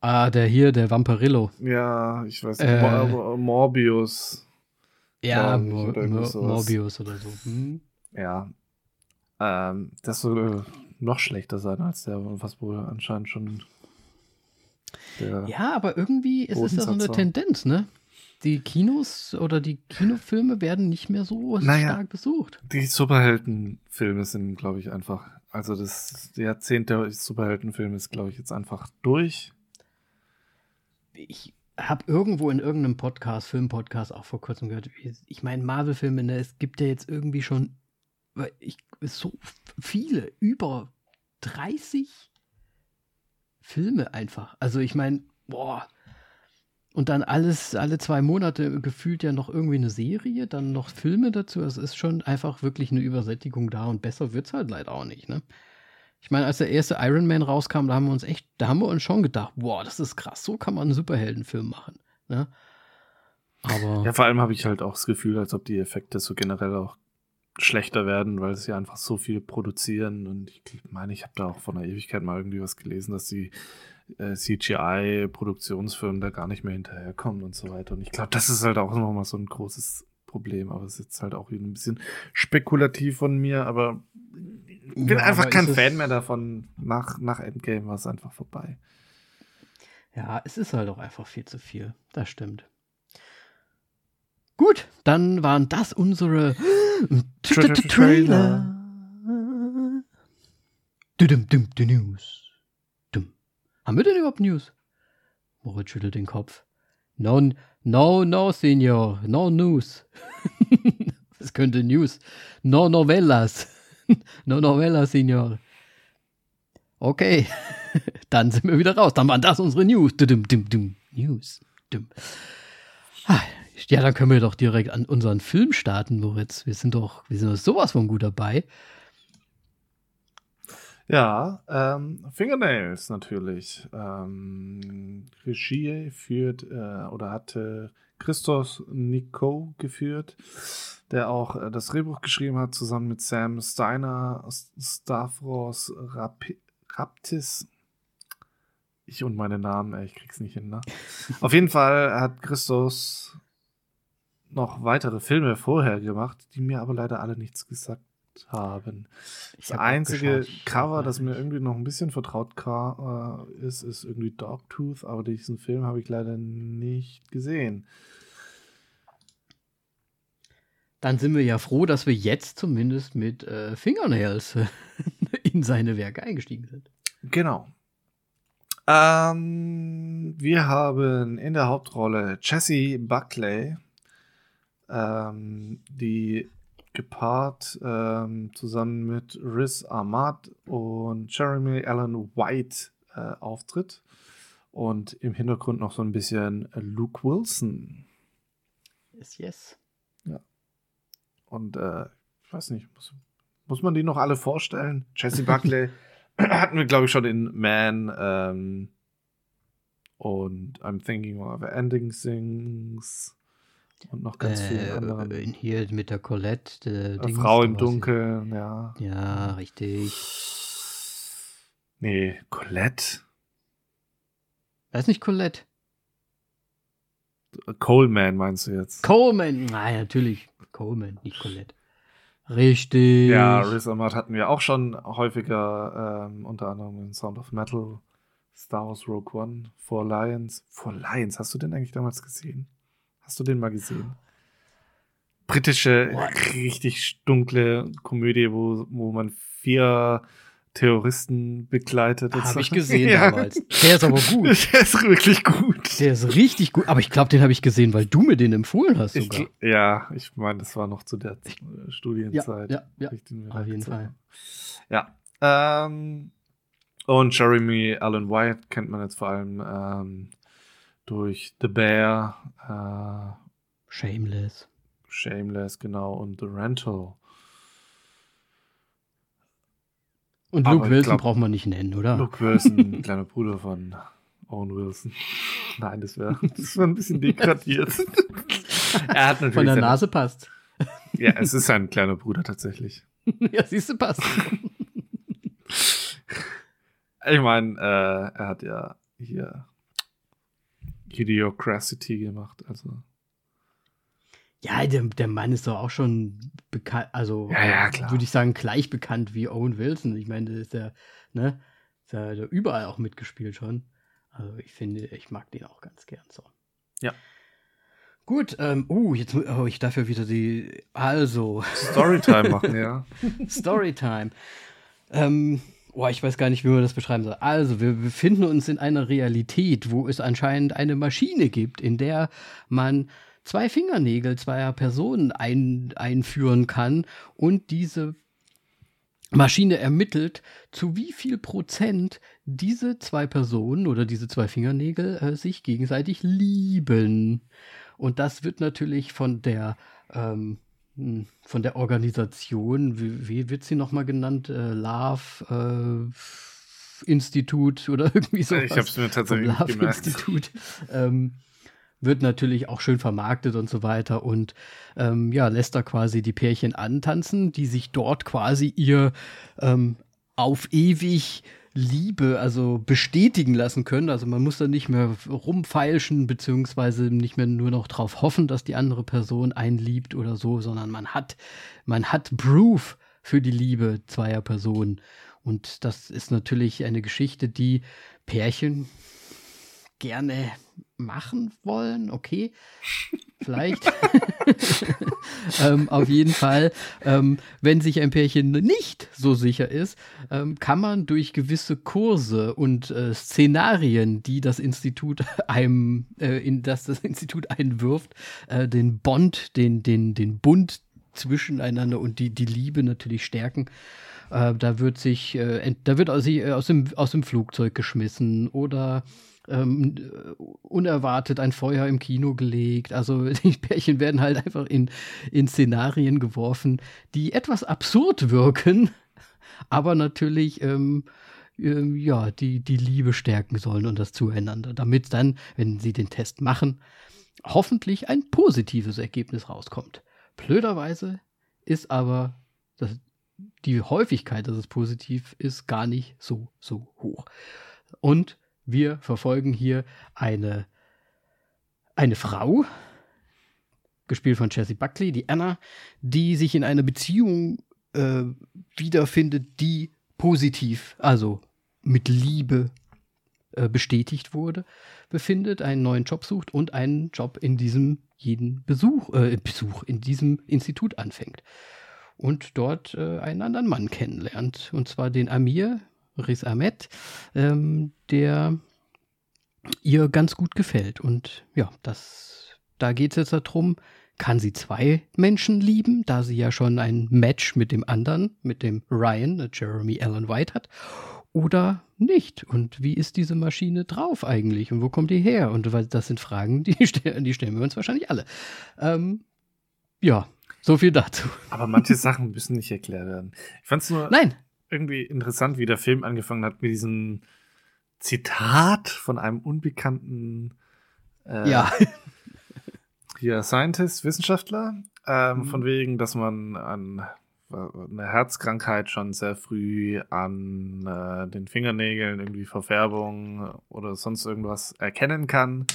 Ah, der hier, der Vampirello. Ja, ich weiß nicht. Äh. Mor Morbius. Ja, Mor oder Mor. Morbius oder so. Hm? Ja. ähm, das soll noch schlechter sein als der, was wohl anscheinend schon. ja, aber irgendwie ist es ja so eine Tendenz, ne? Die Kinos oder die Kinofilme werden nicht mehr so naja, stark besucht. Die Superheldenfilme sind, glaube ich, einfach. Also das Jahrzehnt der Superheldenfilme ist, glaube ich, jetzt einfach durch. Ich habe irgendwo in irgendeinem Podcast, Filmpodcast auch vor kurzem gehört, ich meine, Marvel-Filme, ne, es gibt ja jetzt irgendwie schon ich, so viele, über 30 Filme einfach. Also ich meine, boah. Und dann alles, alle zwei Monate gefühlt ja noch irgendwie eine Serie, dann noch Filme dazu. Es ist schon einfach wirklich eine Übersättigung da und besser wird es halt leider auch nicht, ne? Ich meine, als der erste Iron Man rauskam, da haben wir uns echt, da haben wir uns schon gedacht, boah, das ist krass, so kann man einen Superheldenfilm machen. Ne? Aber ja, vor allem habe ich halt auch das Gefühl, als ob die Effekte so generell auch schlechter werden, weil sie einfach so viel produzieren. Und ich meine, ich habe da auch vor einer Ewigkeit mal irgendwie was gelesen, dass die äh, CGI-Produktionsfirmen da gar nicht mehr hinterherkommen und so weiter. Und ich glaube, das ist halt auch nochmal so ein großes Problem. Aber es ist jetzt halt auch ein bisschen spekulativ von mir, aber ich bin ja, einfach kein Fan mehr davon. Nach, nach Endgame war es einfach vorbei. Ja, es ist halt auch einfach viel zu viel. Das stimmt. Gut, dann waren das unsere Trailer. News. Haben wir denn überhaupt News? Moritz schüttelt den Kopf. No, no, no, Senior. No News. (laughs) Es könnte News. No Novellas. (laughs) No Novellas, Senior. Okay. (laughs) Dann sind wir wieder raus. Dann waren das unsere News. News. Ja, dann können wir doch direkt an unseren Film starten, Moritz. Wir sind doch, wir sind doch sowas von gut dabei. Ja, ähm, Fingernails natürlich. Ähm, Regie führt äh, oder hatte Christos Nico geführt, der auch äh, das Drehbuch geschrieben hat, zusammen mit Sam Steiner, Stavros Rap Raptis. Ich und meine Namen, ey, ich krieg's nicht hin, ne? Auf jeden Fall hat Christos noch weitere Filme vorher gemacht, die mir aber leider alle nichts gesagt haben. Ich das hab einzige Cover, das mir irgendwie noch ein bisschen vertraut äh, ist, ist irgendwie Dogtooth, aber diesen Film habe ich leider nicht gesehen. Dann sind wir ja froh, dass wir jetzt zumindest mit äh, Fingernails (laughs) in seine Werke eingestiegen sind. Genau. Ähm, wir haben in der Hauptrolle Jesse Buckley, ähm, die gepaart ähm, zusammen mit Riz Ahmad und Jeremy Allen White äh, auftritt. Und im Hintergrund noch so ein bisschen Luke Wilson. Yes, yes. Ja. Und äh, ich weiß nicht, muss, muss man die noch alle vorstellen? Jesse (laughs) Buckley hatten wir, glaube ich, schon in Man ähm, und I'm Thinking of Ending Things. Und noch ganz äh, viele andere. Hier mit der Colette. Der Frau im Dunkeln, ja. Ja, richtig. Nee, Colette. Weiß nicht Colette. Coleman meinst du jetzt? Coleman, nein, natürlich. Coleman, nicht Colette. Richtig. Ja, Riz Ahmad hatten wir auch schon häufiger, ähm, unter anderem in Sound of Metal, Star Wars Rogue One, Four Lions. Four Lions, hast du den eigentlich damals gesehen? Hast du den mal gesehen? Britische, What? richtig dunkle Komödie, wo, wo man vier Terroristen begleitet. Habe ich gesehen (laughs) ja. damals. Der ist aber gut. (laughs) Der ist wirklich gut. Der ist richtig gut. Aber ich glaube, den habe ich gesehen, weil du mir den empfohlen hast sogar. Ich, ja, ich meine, das war noch zu der ich, Studienzeit. Ja, ja, ja. auf jeden Fall. Ja. Ähm, und Jeremy Allen White kennt man jetzt vor allem ähm, durch The Bear, äh, Shameless. Shameless, genau, und The Rental. Und Luke Wilson glaub, braucht man nicht nennen, oder? Luke Wilson, (laughs) kleiner Bruder von Owen Wilson. (laughs) Nein, das wäre das wär ein bisschen degradiert. (laughs) er hat natürlich. Von der Nase passt. Ja, es ist ein kleiner Bruder tatsächlich. ja, siehst du, passt. ich meine, äh, er hat ja hier Idiocracy gemacht. Also. Ja, der, der Mann ist doch auch schon bekannt, also Ja, ja, würde ich sagen, gleich bekannt wie Owen Wilson. Ich meine, der ist ja, ne, ist ja überall auch mitgespielt schon. Also ich finde, ich mag den auch ganz gern so. Ja. Gut, ähm, uh, jetzt, oh, ich darf ja wieder die, also, Storytime machen, (laughs) ja. Storytime. ähm, oh, ich weiß gar nicht, wie man das beschreiben soll. Also, wir befinden uns in einer Realität, wo es anscheinend eine Maschine gibt, in der man zwei Fingernägel zweier Personen ein, einführen kann und diese Maschine ermittelt, zu wie viel Prozent diese zwei Personen oder diese zwei Fingernägel äh, sich gegenseitig lieben. Und das wird natürlich von der ähm, hm, von der Organisation, wie, wie wird sie nochmal genannt? Äh, Love äh, Institut oder (laughs) irgendwie so. Ich hab's mir tatsächlich Love gemerkt. Institut. Ähm, wird natürlich auch schön vermarktet und so weiter und ähm, ja, lässt da quasi die Pärchen antanzen, die sich dort quasi ihr ähm, auf ewig Liebe, also bestätigen lassen können. Also man muss da nicht mehr rumfeilschen, beziehungsweise nicht mehr nur noch drauf hoffen, dass die andere Person einen liebt oder so, sondern man hat, man hat Proof für die Liebe zweier Personen. Und das ist natürlich eine Geschichte, die Pärchen gerne machen wollen, okay, vielleicht. (laughs) ähm, auf jeden Fall, ähm, wenn sich ein Pärchen nicht so sicher ist, ähm, kann man durch gewisse Kurse und äh, Szenarien, die das Institut (laughs) einem, äh, in das das Institut einwirft, äh, den Bond, den, den, den Bund zwischeneinander und die, die Liebe natürlich stärken. Äh, da wird sich, äh, da wird aus, aus, dem, aus dem Flugzeug geschmissen oder ähm, äh, unerwartet ein Feuer im Kino gelegt. Also (laughs) die Pärchen werden halt einfach in, in Szenarien geworfen, die etwas absurd wirken, aber natürlich ähm, ähm, ja, die, die Liebe stärken sollen und das Zueinander, damit dann, wenn sie den Test machen, hoffentlich ein positives Ergebnis rauskommt. Blöderweise ist aber das, die Häufigkeit, dass es positiv ist, gar nicht so, so hoch. Und wir verfolgen hier eine, eine Frau, gespielt von Jessie Buckley, die Anna, die sich in einer Beziehung äh, wiederfindet, die positiv, also mit Liebe äh, bestätigt wurde, befindet, einen neuen Job sucht und einen Job in diesem jeden Besuch, äh, Besuch in diesem Institut anfängt und dort äh, einen anderen Mann kennenlernt, und zwar den Amir Riz Ahmed, ähm, der ihr ganz gut gefällt. Und ja, das, da geht es jetzt darum, kann sie zwei Menschen lieben, da sie ja schon ein Match mit dem anderen, mit dem Ryan, äh, Jeremy Allen White hat, oder nicht? Und wie ist diese Maschine drauf eigentlich? Und wo kommt die her? Und das sind Fragen, die, (laughs) stellen, die stellen wir uns wahrscheinlich alle. Ähm, ja, so viel dazu. Aber manche Sachen müssen nicht erklärt werden. Ich fand's nur Nein, irgendwie interessant, wie der Film angefangen hat mit diesem Zitat von einem unbekannten äh, ja. (laughs) hier Scientist, Wissenschaftler, ähm, Mhm. von wegen, dass man an eine Herzkrankheit schon sehr früh an äh, den Fingernägeln irgendwie Verfärbung oder sonst irgendwas erkennen kann.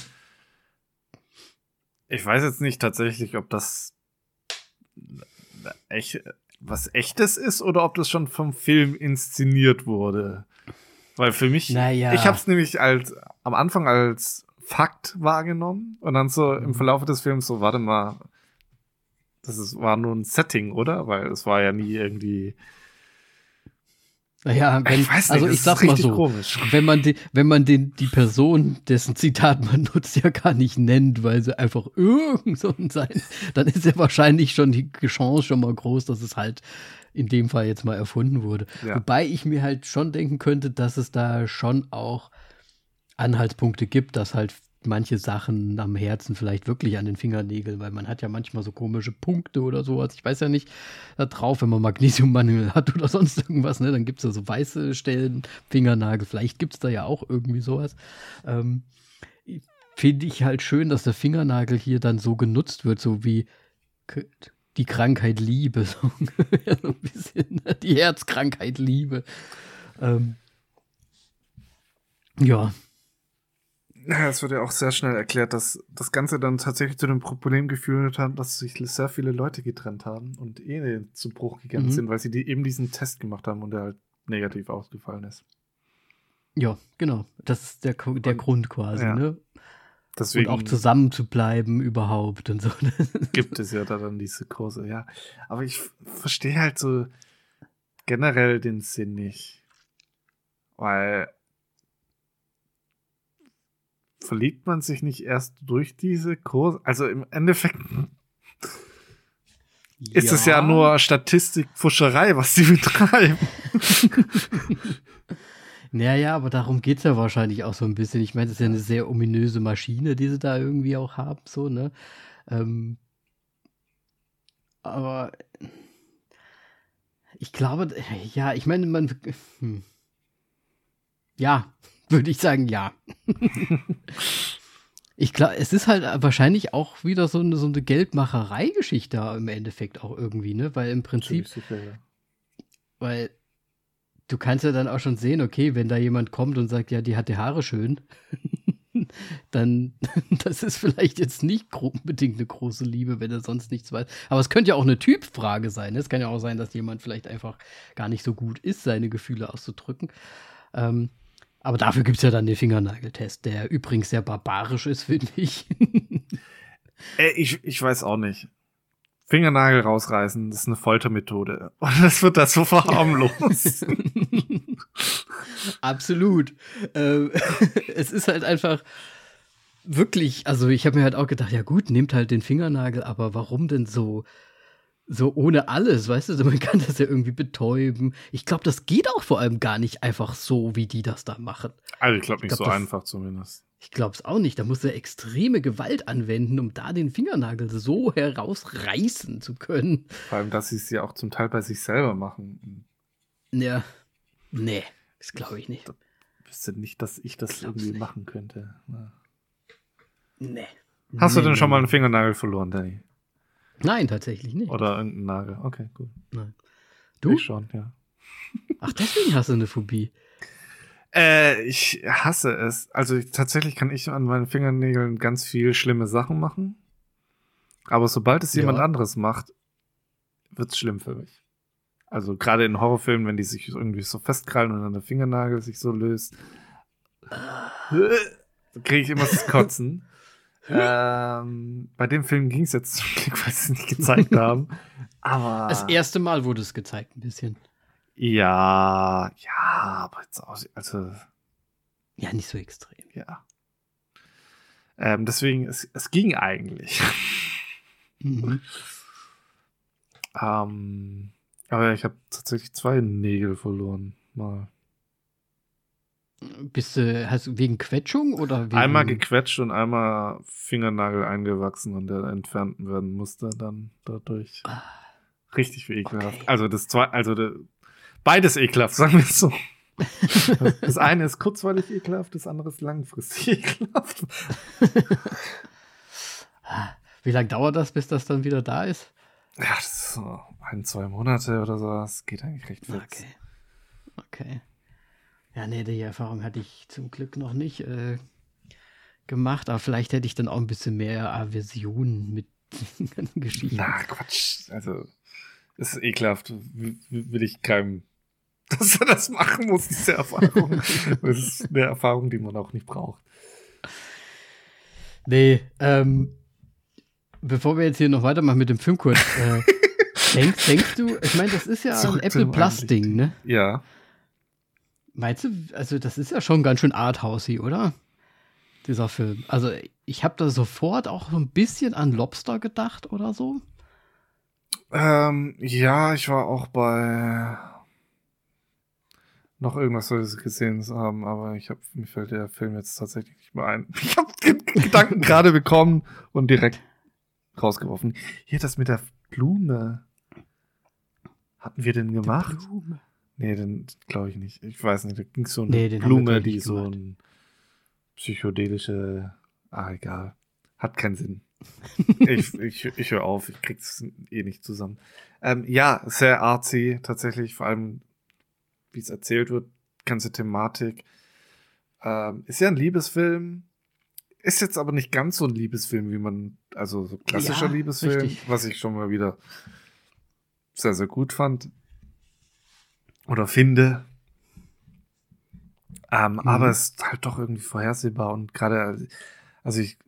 Ich weiß jetzt nicht tatsächlich, ob das echt, was echtes ist oder ob das schon vom Film inszeniert wurde. Weil für mich, Naja. ich habe es nämlich als am Anfang als Fakt wahrgenommen und dann so Mhm. im Verlauf des Films so, warte mal, das ist, war nur ein Setting, oder? Weil es war ja nie irgendwie. Naja, wenn, ich nicht, also ich sag mal so, komisch. wenn man, die, wenn man den, die Person, dessen Zitat man (laughs) nutzt, ja gar nicht nennt, weil sie einfach irgend so ein sein, dann ist ja wahrscheinlich schon die Chance schon mal groß, dass es halt in dem Fall jetzt mal erfunden wurde. Ja. Wobei ich mir halt schon denken könnte, dass es da schon auch Anhaltspunkte gibt, dass halt manche Sachen am Herzen vielleicht wirklich an den Fingernägeln, weil man hat ja manchmal so komische Punkte oder sowas. Ich weiß ja nicht, da drauf, wenn man Magnesiummangel hat oder sonst irgendwas, ne, dann gibt es da so weiße Stellen, Fingernagel. Vielleicht gibt es da ja auch irgendwie sowas. Ähm, Finde ich halt schön, dass der Fingernagel hier dann so genutzt wird, so wie die Krankheit Liebe, (laughs) so ein bisschen, ne? die Herzkrankheit Liebe. Ähm, Ja, es wird ja auch sehr schnell erklärt, dass das Ganze dann tatsächlich zu dem Problem geführt hat, dass sich sehr viele Leute getrennt haben und Ehe zu Bruch gegangen Mhm. sind, weil sie die, eben diesen Test gemacht haben und der halt negativ ausgefallen ist. Ja, genau. Das ist der, der Und- Grund quasi, ja. ne? Deswegen Und auch zusammen zu bleiben überhaupt und so. (laughs) gibt es ja da dann diese Kurse, ja. Aber ich verstehe halt so generell den Sinn nicht. Weil verliebt man sich nicht erst durch diese Kurse? Also im Endeffekt ist es ja nur Statistikpfuscherei, was sie betreiben. (laughs) Naja, aber darum geht es ja wahrscheinlich auch so ein bisschen. Ich meine, das ist ja eine sehr ominöse Maschine, die sie da irgendwie auch haben, so, ne? Ähm, aber ich glaube, ja, ich meine, man. Hm. Ja, würde ich sagen, ja. ich glaube, es ist halt wahrscheinlich auch wieder so eine, so eine Geldmacherei-Geschichte im Endeffekt auch irgendwie, ne? Weil im Prinzip weil du kannst ja dann auch schon sehen, okay, wenn da jemand kommt und sagt, ja, die hat die Haare schön, (laughs) dann (laughs) das ist vielleicht jetzt nicht unbedingt eine große Liebe, wenn er sonst nichts weiß. Aber es könnte ja auch eine Typfrage sein. ne? Es kann ja auch sein, dass jemand vielleicht einfach gar nicht so gut ist, seine Gefühle auszudrücken. Ähm, aber dafür gibt es ja dann den Fingernageltest, der übrigens sehr barbarisch ist, (laughs) finde ich. Ey, ich, ich weiß auch nicht. Fingernagel rausreißen, das ist eine Foltermethode. (laughs) Und das wird das so verharmlost. (laughs) Absolut. Ähm, es ist halt einfach wirklich, also ich habe mir halt auch gedacht, ja gut, nehmt halt den Fingernagel, aber warum denn so, so ohne alles, weißt du, man kann das ja irgendwie betäuben. Ich glaube, das geht auch vor allem gar nicht einfach so, wie die das da machen. also ich glaube nicht Ich glaub, so das- einfach zumindest. Ich glaube es auch nicht. Da muss er extreme Gewalt anwenden, um da den Fingernagel so herausreißen zu können. Vor allem, dass sie es ja auch zum Teil bei sich selber machen. Ja. Nee, das glaube ich nicht. Ich wüsste nicht, dass ich das Glaub's irgendwie nicht. machen könnte. Ja. Nee. Hast du Nee, denn schon mal einen. Fingernagel verloren, Danny? Nein, tatsächlich nicht. Oder irgendeinen Nagel? Okay, gut. Du? Ich schon, ja. (laughs) Ach, deswegen hast du eine Phobie. Äh, ich hasse es. Also ich, tatsächlich kann ich an meinen Fingernägeln ganz viel schlimme Sachen machen. Aber sobald es Ja. jemand anderes macht, wird's schlimm für mich. Also gerade in Horrorfilmen, wenn die sich irgendwie so festkrallen und dann der Fingernagel sich so löst, (laughs) kriege ich immer das Kotzen. Ähm, bei dem Film ging es jetzt zum Glück, weil sie es nicht gezeigt (laughs) haben. Aber Das erste Mal wurde es gezeigt, ein bisschen. ja, ja, aber jetzt auch, also Ja, nicht so extrem. Ja. Ähm, deswegen, es, es ging eigentlich. Mhm. (laughs) ähm, aber ich habe tatsächlich zwei Nägel verloren. Mal. Bist du, hast du wegen Quetschung oder wegen. Einmal gequetscht und einmal Fingernagel eingewachsen und der entfernt werden musste dann dadurch. Ah, Richtig wie ekelhaft. Okay. Also das zwei, also der, beides ekelhaft, (laughs) sagen wir es so. (laughs) Das eine ist kurzweilig ekelhaft, das andere ist langfristig (laughs) ekelhaft. Wie lange dauert das, bis das dann wieder da ist? Ja, das ist so ein, zwei Monate oder so. Das geht eigentlich recht fix. Okay. Okay. Ja, nee, die Erfahrung hatte ich zum Glück noch nicht äh, gemacht, aber vielleicht hätte ich dann auch ein bisschen mehr Aversion mit (laughs) den ganzen Geschichten. Na, Quatsch. Also, es ist ekelhaft. W- Will ich keinem, (laughs) dass er das machen muss, diese Erfahrung. (laughs) das ist eine Erfahrung, die man auch nicht braucht. Nee, ähm, bevor wir jetzt hier noch weitermachen mit dem Film kurz, äh, denkst, denkst du, ich meine, das ist ja ein Zurück Apple Plus-Ding, eigentlichen. ne? Ja. Meinst du, also das ist ja schon ganz schön arthousey, oder? Dieser Film. Also ich habe da sofort auch so ein bisschen an Lobster gedacht oder so. Ähm, ja, ich war auch bei noch irgendwas soll ich gesehen haben, aber ich habe mir fällt der Film jetzt tatsächlich nicht mehr ein. (laughs) Ich habe den Gedanken (laughs) gerade bekommen und direkt rausgeworfen. Hier das mit der Blume. Hatten wir den gemacht? Blume. Nee, den glaube ich nicht. Ich weiß nicht, da ging es so eine Nee, Blume, die so gemacht. ein psychedelische. Ah, egal. Hat keinen Sinn. (laughs) ich ich, ich höre auf, ich krieg's eh nicht zusammen. Ähm, ja, sehr artsy, tatsächlich, vor allem, wie es erzählt wird, ganze Thematik. Ähm, ist ja ein Liebesfilm, ist jetzt aber nicht ganz so ein Liebesfilm, wie man, also so klassischer ja, Liebesfilm, richtig. was ich schon mal wieder sehr, sehr gut fand. Oder finde. Ähm, mhm. Aber es ist halt doch irgendwie vorhersehbar und gerade, also ich,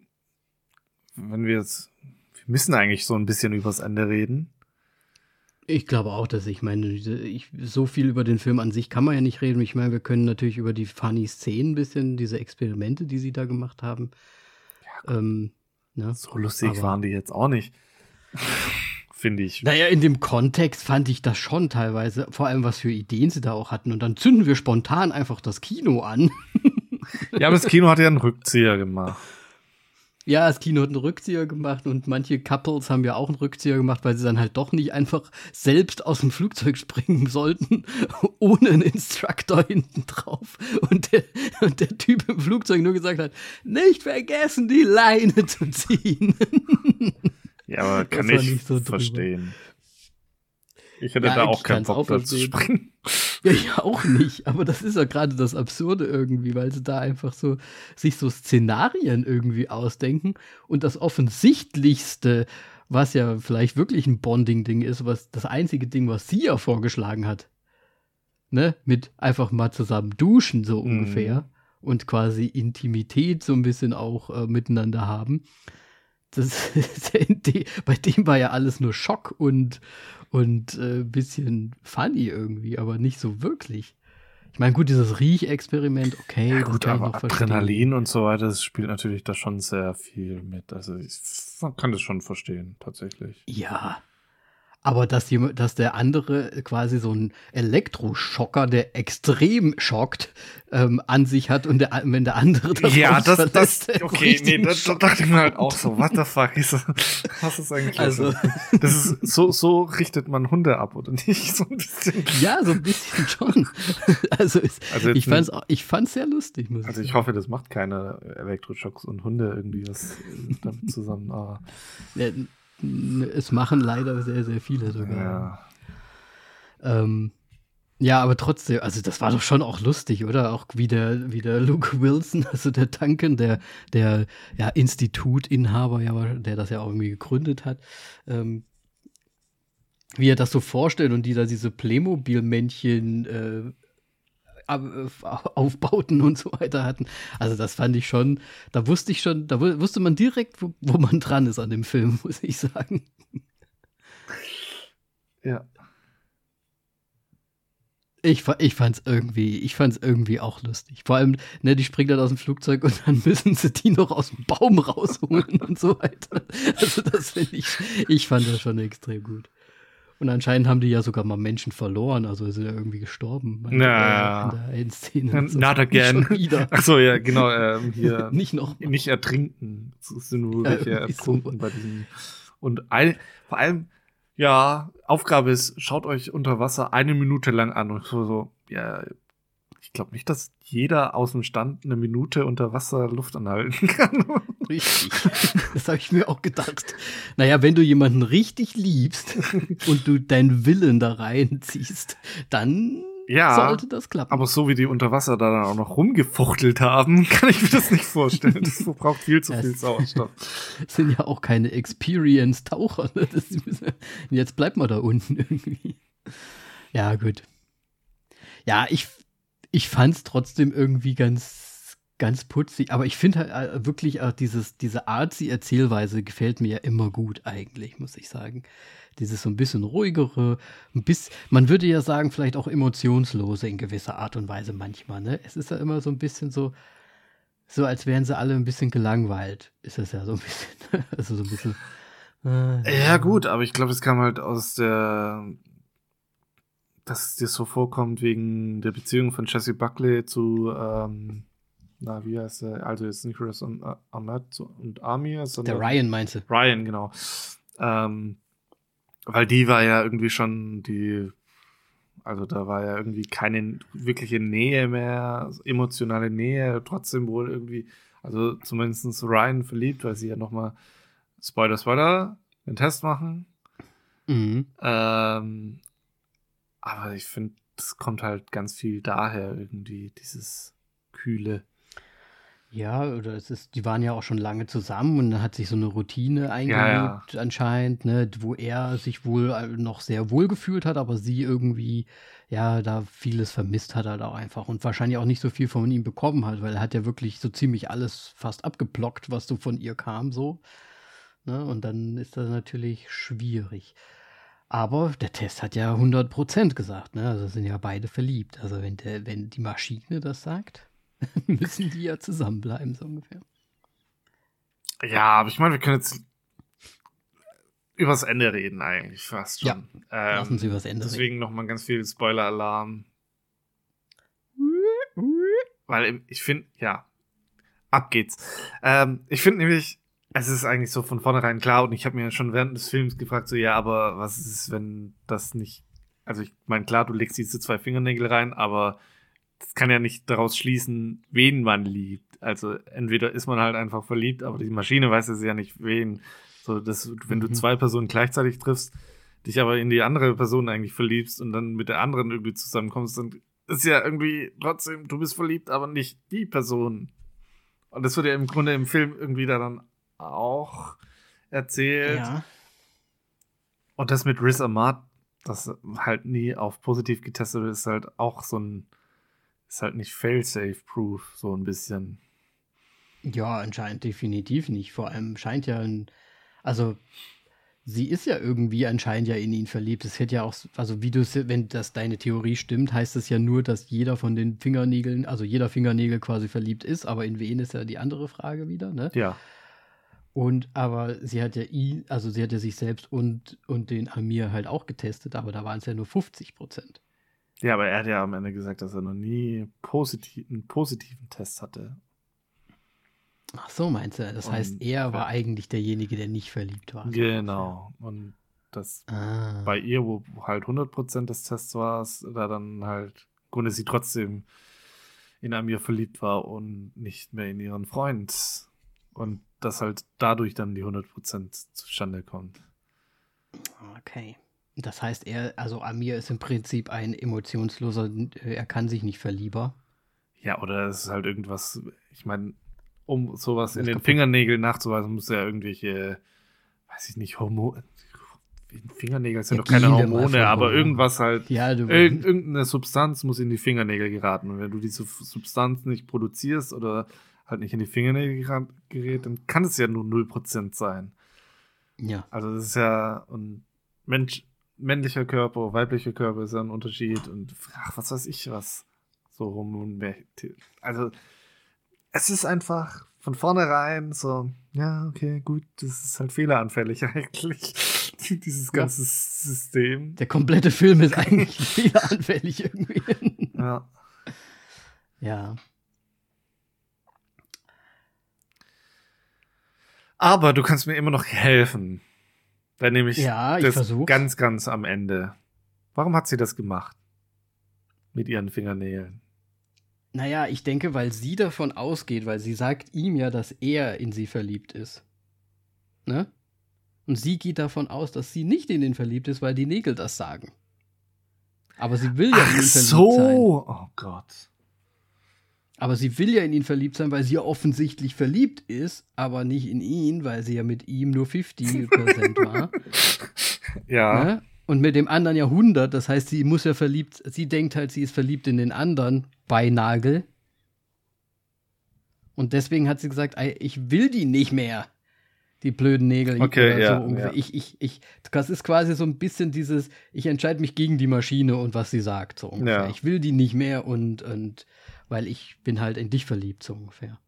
wenn wir jetzt, wir müssen eigentlich so ein bisschen übers Ende reden. Ich glaube auch, dass ich meine, ich, so viel über den Film an sich kann man ja nicht reden. Ich meine, wir können natürlich über die funny Szenen ein bisschen, diese Experimente, die sie da gemacht haben. Ja, ähm, ne? So lustig Aber, waren die jetzt auch nicht. Finde ich. Naja, in dem Kontext fand ich das schon teilweise, vor allem was für Ideen sie da auch hatten. Und dann zünden wir spontan einfach das Kino an. (laughs) ja, aber das Kino hat ja einen Rückzieher gemacht. Ja, das Kino hat einen Rückzieher gemacht und manche Couples haben ja auch einen Rückzieher gemacht, weil sie dann halt doch nicht einfach selbst aus dem Flugzeug springen sollten, (laughs) ohne einen Instructor hinten drauf. Und der, und der Typ im Flugzeug nur gesagt hat, nicht vergessen, die Leine zu ziehen. (laughs) Ja, aber (laughs) kann ich so verstehen. Ich hätte ja, da auch keinen Bock, da zu springen. (laughs) Ja, ich auch nicht. Aber das ist ja gerade das Absurde irgendwie, weil sie da einfach so sich so Szenarien irgendwie ausdenken und das Offensichtlichste, was ja vielleicht wirklich ein Bonding-Ding ist, was das einzige Ding, was sie ja vorgeschlagen hat, ne, mit einfach mal zusammen duschen, so mhm. ungefähr, und quasi Intimität so ein bisschen auch äh, miteinander haben. Das, (laughs) bei dem war ja alles nur Schock und, und äh, bisschen funny irgendwie, aber nicht so wirklich. Ich meine, gut, dieses Riechexperiment, okay, ja, gut, aber Adrenalin und so weiter, das spielt natürlich da schon sehr viel mit. Also ich, man kann das schon verstehen, tatsächlich. Ja, aber dass, jemand, dass der andere quasi so einen Elektroschocker, der extrem schockt, ähm, an sich hat und der, wenn der andere (laughs) das Ja, das, das, okay, nee, das, das dachte ich mir halt auch so, what the fuck, ist das, was ist eigentlich also, Das ist, so, so richtet man Hunde ab, oder nicht? (laughs) So ein bisschen. Ja, so ein bisschen schon. (laughs) also, ist, also ich fand's, ich fand's sehr lustig, muss Also ich hoffe, das macht keine Elektroschocks und Hunde irgendwie was damit zusammen, aber. Ja, es machen leider sehr, sehr viele sogar. Ja. Ähm, ja, aber trotzdem, also das war doch schon auch lustig, oder? Auch wie der, wie der Luke (laughs) Wilson, also der Duncan, der, der ja, Institutinhaber, ja, der das ja auch irgendwie gegründet hat, ähm, wie er das so vorstellt und die da diese Playmobil-Männchen äh, Aufbauten und so weiter hatten. Also das fand ich schon, da wusste ich schon, da wusste man direkt, wo, wo man dran ist an dem Film, (laughs) muss ich sagen. Ja. Ich, ich fand's irgendwie, ich fand's irgendwie auch lustig. Vor allem, ne, die springt dann aus dem Flugzeug und dann müssen sie die noch aus dem Baum rausholen und so weiter. (laughs) Also das finde ich, ich fand das schon extrem gut. Und anscheinend haben die ja sogar mal Menschen verloren, also sind ja irgendwie gestorben. Ja. In der Endszene. Not again. Achso, ja, genau. Ähm, hier (laughs) nicht noch. Mal. Nicht ertrinken. Es sind nur welche (laughs) ja, ertrunken so. bei diesem. Und ein, vor allem, ja, Aufgabe ist, schaut euch unter Wasser eine Minute lang an und so, so ja, ich glaube nicht, dass jeder aus dem Stand eine Minute unter Wasser Luft anhalten (laughs) kann. Richtig. Das habe ich mir auch gedacht. Naja, wenn du jemanden richtig liebst (laughs) und du deinen Willen da reinziehst, dann ja, sollte das klappen. Aber so wie die unter Wasser da dann auch noch rumgefuchtelt haben, (laughs) kann ich mir das nicht vorstellen. Das braucht viel zu das viel Sauerstoff. sind ja auch keine Experience-Taucher. Ne? Jetzt bleibt man da unten irgendwie. Ja, gut. Ja, ich, ich fand es trotzdem irgendwie ganz, ganz putzig. Aber ich finde halt äh, wirklich auch dieses, diese Artsy-Erzählweise gefällt mir ja immer gut eigentlich, muss ich sagen. Dieses so ein bisschen ruhigere, ein bisschen, man würde ja sagen, vielleicht auch emotionslose in gewisser Art und Weise manchmal, ne? Es ist ja immer so ein bisschen so, so als wären sie alle ein bisschen gelangweilt, ist das ja so ein bisschen. (laughs) also so ein bisschen. Äh, ja, gut, aber ich glaube, das kam halt aus der dass es dir so vorkommt wegen der Beziehung von Jesse Buckley zu, ähm, na, wie heißt er? Also jetzt Nicholas und uh, Ahmed und Amir. Der Ryan meinte. Ryan, genau. Ähm, weil die war ja irgendwie schon die, also da war ja irgendwie keine wirkliche Nähe mehr, emotionale Nähe, trotzdem wohl irgendwie, also zumindest Ryan verliebt, weil sie ja nochmal, Spoiler, Spoiler, den Test machen. Mhm. Ähm, aber ich finde, das kommt halt ganz viel daher irgendwie, dieses Kühle. Ja, oder es ist, die waren ja auch schon lange zusammen und dann hat sich so eine Routine eingelebt ja. anscheinend, ne, wo er sich wohl äh, noch sehr wohl gefühlt hat, aber sie irgendwie, ja, da vieles vermisst hat halt auch einfach und wahrscheinlich auch nicht so viel von ihm bekommen hat, weil er hat ja wirklich so ziemlich alles fast abgeblockt, was so von ihr kam, so. Ne, und dann ist das natürlich schwierig. Aber der Test hat ja 100% gesagt, ne? Also sind ja beide verliebt. Also wenn, der, wenn die Maschine das sagt, (laughs) müssen die ja zusammenbleiben, so ungefähr. Ja, aber ich meine, wir können jetzt übers Ende reden eigentlich fast schon. Ja, ähm, lassen Sie übers Ende Deswegen nochmal ganz viel Spoiler-Alarm. (laughs) Weil ich finde, ja, ab geht's. Ähm, ich finde nämlich, es ist eigentlich so von vornherein klar und ich habe mir schon während des Films gefragt, so ja, aber was ist, wenn das nicht. Also ich meine, klar, du legst diese zwei Fingernägel rein, aber das kann ja nicht daraus schließen, wen man liebt. Also entweder ist man halt einfach verliebt, aber die Maschine weiß es ja nicht, wen. So, dass, wenn du mhm. zwei Personen gleichzeitig triffst, dich aber in die andere Person eigentlich verliebst und dann mit der anderen irgendwie zusammenkommst, dann ist ja irgendwie trotzdem, du bist verliebt, aber nicht die Person. Und das wird ja im Grunde im Film irgendwie da dann auch erzählt. Ja. Und das mit Riz Ahmad, das halt nie auf positiv getestet ist halt auch so ein, ist halt nicht fail-safe-proof, so ein bisschen. Ja, anscheinend definitiv nicht. Vor allem scheint ja ein, also sie ist ja irgendwie anscheinend ja in ihn verliebt. Es hätte ja auch, also wie du wenn das deine Theorie stimmt, heißt es ja nur, dass jeder von den Fingernägeln, also jeder Fingernägel quasi verliebt ist, aber in wen ist ja die andere Frage wieder, ne? Ja. Und aber sie hat ja ihn, also sie hat ja sich selbst und, und den Amir halt auch getestet, aber da waren es ja nur 50 Prozent. Ja, aber er hat ja am Ende gesagt, dass er noch nie positiv, einen positiven Test hatte. Ach so, meinst du? Das und, heißt, er war eigentlich derjenige, der nicht verliebt war. Genau. Und das ah. bei ihr, wo halt 100% des Tests war, da dann halt, Grunde sie trotzdem in Amir verliebt war und nicht mehr in ihren Freund. Und dass halt dadurch dann die 100% zustande kommt. Okay. Das heißt, er, also Amir ist im Prinzip ein emotionsloser, er kann sich nicht verlieber. Ja, oder es ist halt irgendwas, ich meine, um sowas in den Fingernägeln nachzuweisen, muss er irgendwelche, weiß ich nicht, Hormone. Fingernägel sind ja, doch keine Hormone, aber irgendwas halt. Ja, du irg irgendeine Substanz muss in die Fingernägel geraten. Und wenn du diese Substanz nicht produzierst oder halt nicht in die Fingernägel gerät, dann kann es ja nur 0% sein. Ja. Also das ist ja und Mensch, männlicher Körper, weiblicher Körper ist ja ein Unterschied und ach, was weiß ich was. So rum. Also es ist einfach von vornherein so, ja, okay, gut, das ist halt fehleranfällig (laughs) eigentlich, dieses ganze ja. System. Der komplette Film ist eigentlich (laughs) fehleranfällig irgendwie. Ja. Ja. Aber du kannst mir immer noch helfen. Dann nehme ich, ja, ich das versuch's. ganz, ganz am Ende. Warum hat sie das gemacht? Mit ihren Fingernägeln. Naja, ich denke, weil sie davon ausgeht, weil sie sagt ihm ja, dass er in sie verliebt ist. Ne? Und sie geht davon aus, dass sie nicht in ihn verliebt ist, weil die Nägel das sagen. Aber sie will ja Ach in ihn verliebt so. sein. Oh Gott. Aber sie will ja in ihn verliebt sein, weil sie ja offensichtlich verliebt ist, aber nicht in ihn, weil sie ja mit ihm nur 50% war. (laughs) Ja. Ne? Und mit dem anderen ja 100, das heißt, sie muss ja verliebt, sie denkt halt, sie ist verliebt in den anderen bei Nagel. Und deswegen hat sie gesagt, ich will die nicht mehr. Die blöden Nägel. Okay, ja, so ja. Ich, ich, ich, das ist quasi so ein bisschen dieses, ich entscheide mich gegen die Maschine und was sie sagt, so ungefähr. Ja. Ich will die nicht mehr und, und weil ich bin halt in dich verliebt, so ungefähr.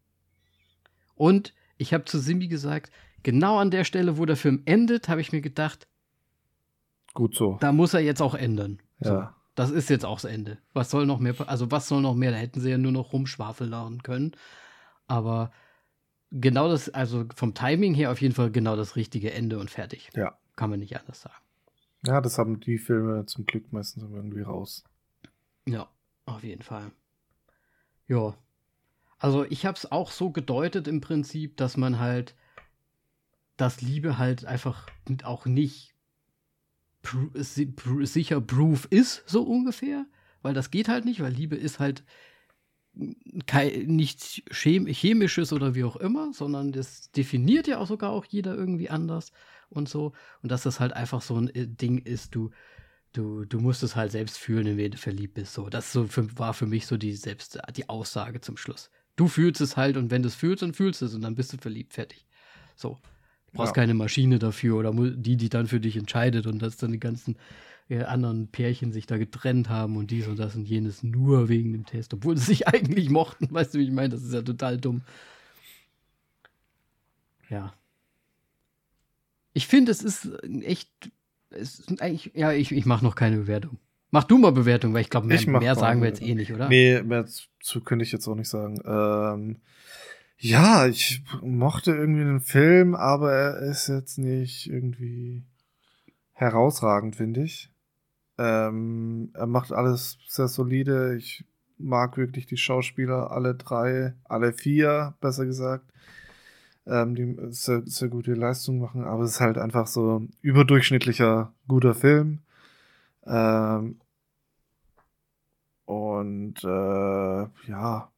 Und ich habe zu Simi gesagt, genau an der Stelle, wo der Film endet, habe ich mir gedacht, gut so. Da muss er jetzt auch ändern. Ja. So, das ist jetzt auch das Ende. Was soll noch mehr, also was soll noch mehr? Da hätten sie ja nur noch rumschwafeln können. Aber genau das, also vom Timing her auf jeden Fall genau das richtige Ende und fertig. Ja. Kann man nicht anders sagen. Ja, das haben die Filme zum Glück meistens irgendwie raus. Ja, auf jeden Fall. Ja. Also ich habe es auch so gedeutet im Prinzip, dass man halt, dass Liebe halt einfach auch nicht pr sicher proof ist, so ungefähr. Weil das geht halt nicht, weil Liebe ist halt nichts Chemisches oder wie auch immer, sondern das definiert ja auch sogar auch jeder irgendwie anders und so. Und dass das halt einfach so ein äh, Ding ist, du, du, du musst es halt selbst fühlen, in wen du verliebt bist. So, das so für, war für mich so die selbst die Aussage zum Schluss. Du fühlst es halt und wenn du es fühlst, dann fühlst du es und dann bist du verliebt, fertig. So. Du brauchst ja. keine Maschine dafür oder die, die dann für dich entscheidet und dass dann die ganzen äh, anderen Pärchen sich da getrennt haben und dies und das und jenes nur wegen dem Test, obwohl (laughs) sie sich eigentlich mochten. Weißt du, wie ich meine? Das ist ja total dumm. Ja. Ich finde, es ist echt. Es ist eigentlich, ja, ich, ich mache noch keine Bewertung. Mach du mal Bewertung, weil ich glaube, mehr, mehr sagen wir jetzt eh nicht, oder? Nee, mehr zu könnte ich jetzt auch nicht sagen. Ähm, ja, ich mochte irgendwie den Film, aber er ist jetzt nicht irgendwie herausragend, finde ich. Ähm, er macht alles sehr solide. Ich mag wirklich die Schauspieler, alle drei, alle vier, besser gesagt, ähm, die sehr, sehr gute Leistung machen. Aber es ist halt einfach so überdurchschnittlicher, guter Film. Ähm, und äh, ja,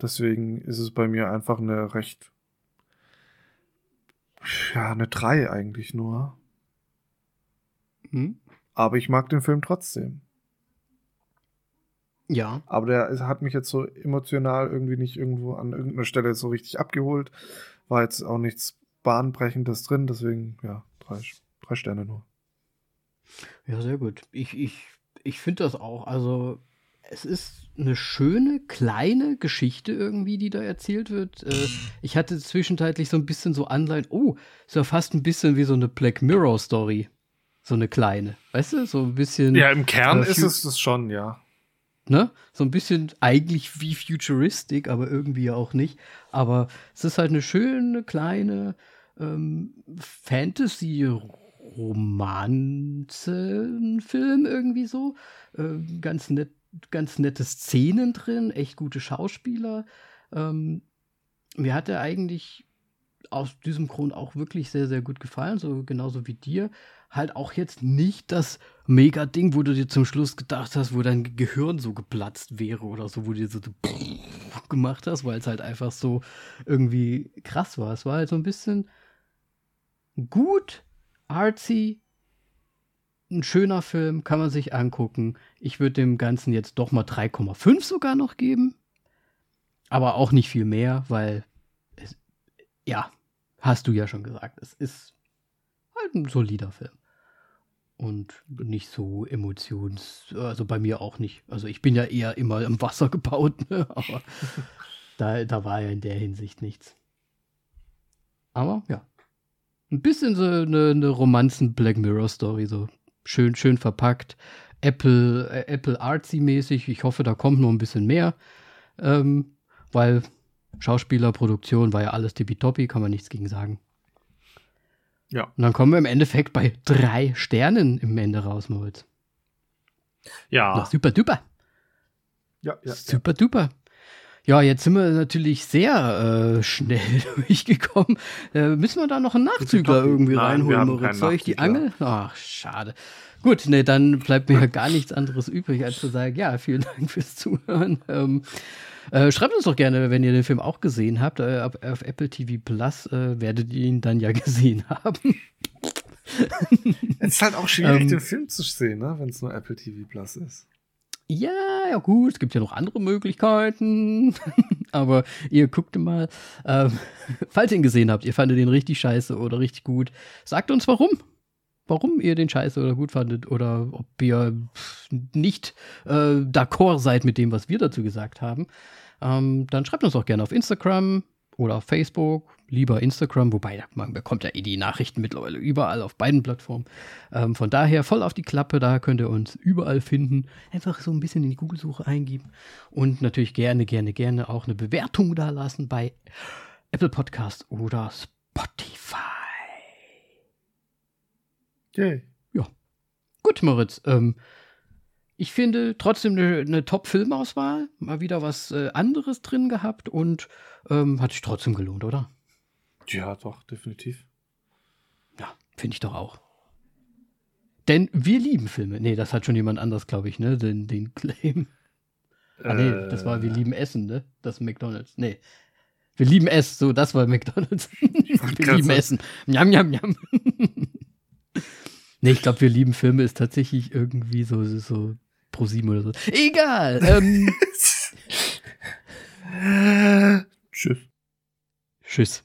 deswegen ist es bei mir einfach eine recht, ja, eine 3 eigentlich nur. Hm? Aber ich mag den Film trotzdem. Ja. Aber der hat mich jetzt so emotional irgendwie nicht irgendwo an irgendeiner Stelle so richtig abgeholt. War jetzt auch nichts Bahnbrechendes drin, deswegen, ja, drei, drei Sterne nur. Ja, sehr gut. Ich, ich, ich finde das auch. Also, es ist eine schöne, kleine Geschichte irgendwie, die da erzählt wird. Äh, ich hatte zwischenzeitlich so ein bisschen so Anleihen, oh, ist ja fast ein bisschen wie so eine Black Mirror Story. So eine kleine. Weißt du, so ein bisschen. Ja, im Kern äh, ist es das schon, ja. Ne? So ein bisschen eigentlich wie futuristic, aber irgendwie auch nicht. Aber es ist halt eine schöne, kleine ähm, Fantasy-Romanze-Film irgendwie so. Äh, ganz, nett, ganz nette Szenen drin, echt gute Schauspieler. Ähm, mir hat er eigentlich aus diesem Grund auch wirklich sehr, sehr gut gefallen, so genauso wie dir halt auch jetzt nicht das Mega-Ding, wo du dir zum Schluss gedacht hast, wo dein Gehirn so geplatzt wäre oder so, wo du dir so (laughs) gemacht hast, weil es halt einfach so irgendwie krass war. Es war halt so ein bisschen gut, artsy, ein schöner Film, kann man sich angucken. Ich würde dem Ganzen jetzt doch mal 3,5 sogar noch geben. Aber auch nicht viel mehr, weil es, ja, hast du ja schon gesagt, es ist halt ein solider Film und nicht so emotions, also bei mir auch nicht. Also ich bin ja eher immer im Wasser gebaut, (laughs) ne? aber da, da war ja in der Hinsicht nichts. Aber ja, ein bisschen so eine, eine Romanzen-Black Mirror-Story, so schön, schön verpackt. Apple, äh, Apple Artsy-mäßig. Ich hoffe, da kommt noch ein bisschen mehr, ähm, weil Schauspielerproduktion war ja alles tippitoppi, kann man nichts gegen sagen. Ja. Und dann kommen wir im Endeffekt bei drei Sternen im Ende raus, Moritz. Ja. Na, super duper. Ja, ja. Super ja. duper. Ja, jetzt sind wir natürlich sehr äh, schnell (laughs) durchgekommen. Äh, müssen wir da noch einen Nachzügler irgendwie Nein, reinholen, Moritz? Soll ich die Angel? Ach, schade. Gut, ne, dann bleibt mir ja gar nichts anderes übrig, als zu sagen, ja, vielen Dank fürs Zuhören. Ähm, äh, schreibt uns doch gerne, wenn ihr den Film auch gesehen habt. Äh, auf, auf, Apple TV Plus äh, werdet ihr ihn dann ja (laughs) gesehen haben. es ist halt auch schwierig, ähm, den Film zu sehen, ne? wenn es nur Apple TV Plus ist. Ja, ja gut, es gibt ja noch andere Möglichkeiten. (laughs) Aber ihr guckt mal, ähm, (laughs) falls ihr ihn gesehen habt, ihr fandet ihn richtig scheiße oder richtig gut, sagt uns warum warum ihr den scheiße oder gut fandet oder ob ihr nicht äh, d'accord seid mit dem, was wir dazu gesagt haben, ähm, dann schreibt uns auch gerne auf Instagram oder auf Facebook. Lieber Instagram, wobei man bekommt ja eh die Nachrichten mittlerweile überall auf beiden Plattformen. Ähm, von daher voll auf die Klappe, da könnt ihr uns überall finden. Einfach so ein bisschen in die Google-Suche eingeben und natürlich gerne, gerne, gerne auch eine Bewertung da lassen bei Apple Podcast oder Spotify. Okay. Ja. Gut, Moritz. Ähm, ich finde trotzdem eine, eine Top-Filmauswahl. Mal wieder was äh, anderes drin gehabt und ähm, hat sich trotzdem gelohnt, oder? Ja, doch, definitiv. Ja, finde ich doch auch. Denn wir lieben Filme. Nee, das hat schon jemand anders, glaube ich, ne? Den, den Claim. Ah, nee, das war Wir lieben Essen, ne? Das McDonalds. Nee. Wir lieben es, so, das war McDonalds. (laughs) wir lieben Essen. Njam, njam, njam. nee, ich glaube, wir lieben Filme ist tatsächlich irgendwie so, so, so pro sieben oder so. Egal. Ähm. (laughs) Tschüss. Tschüss.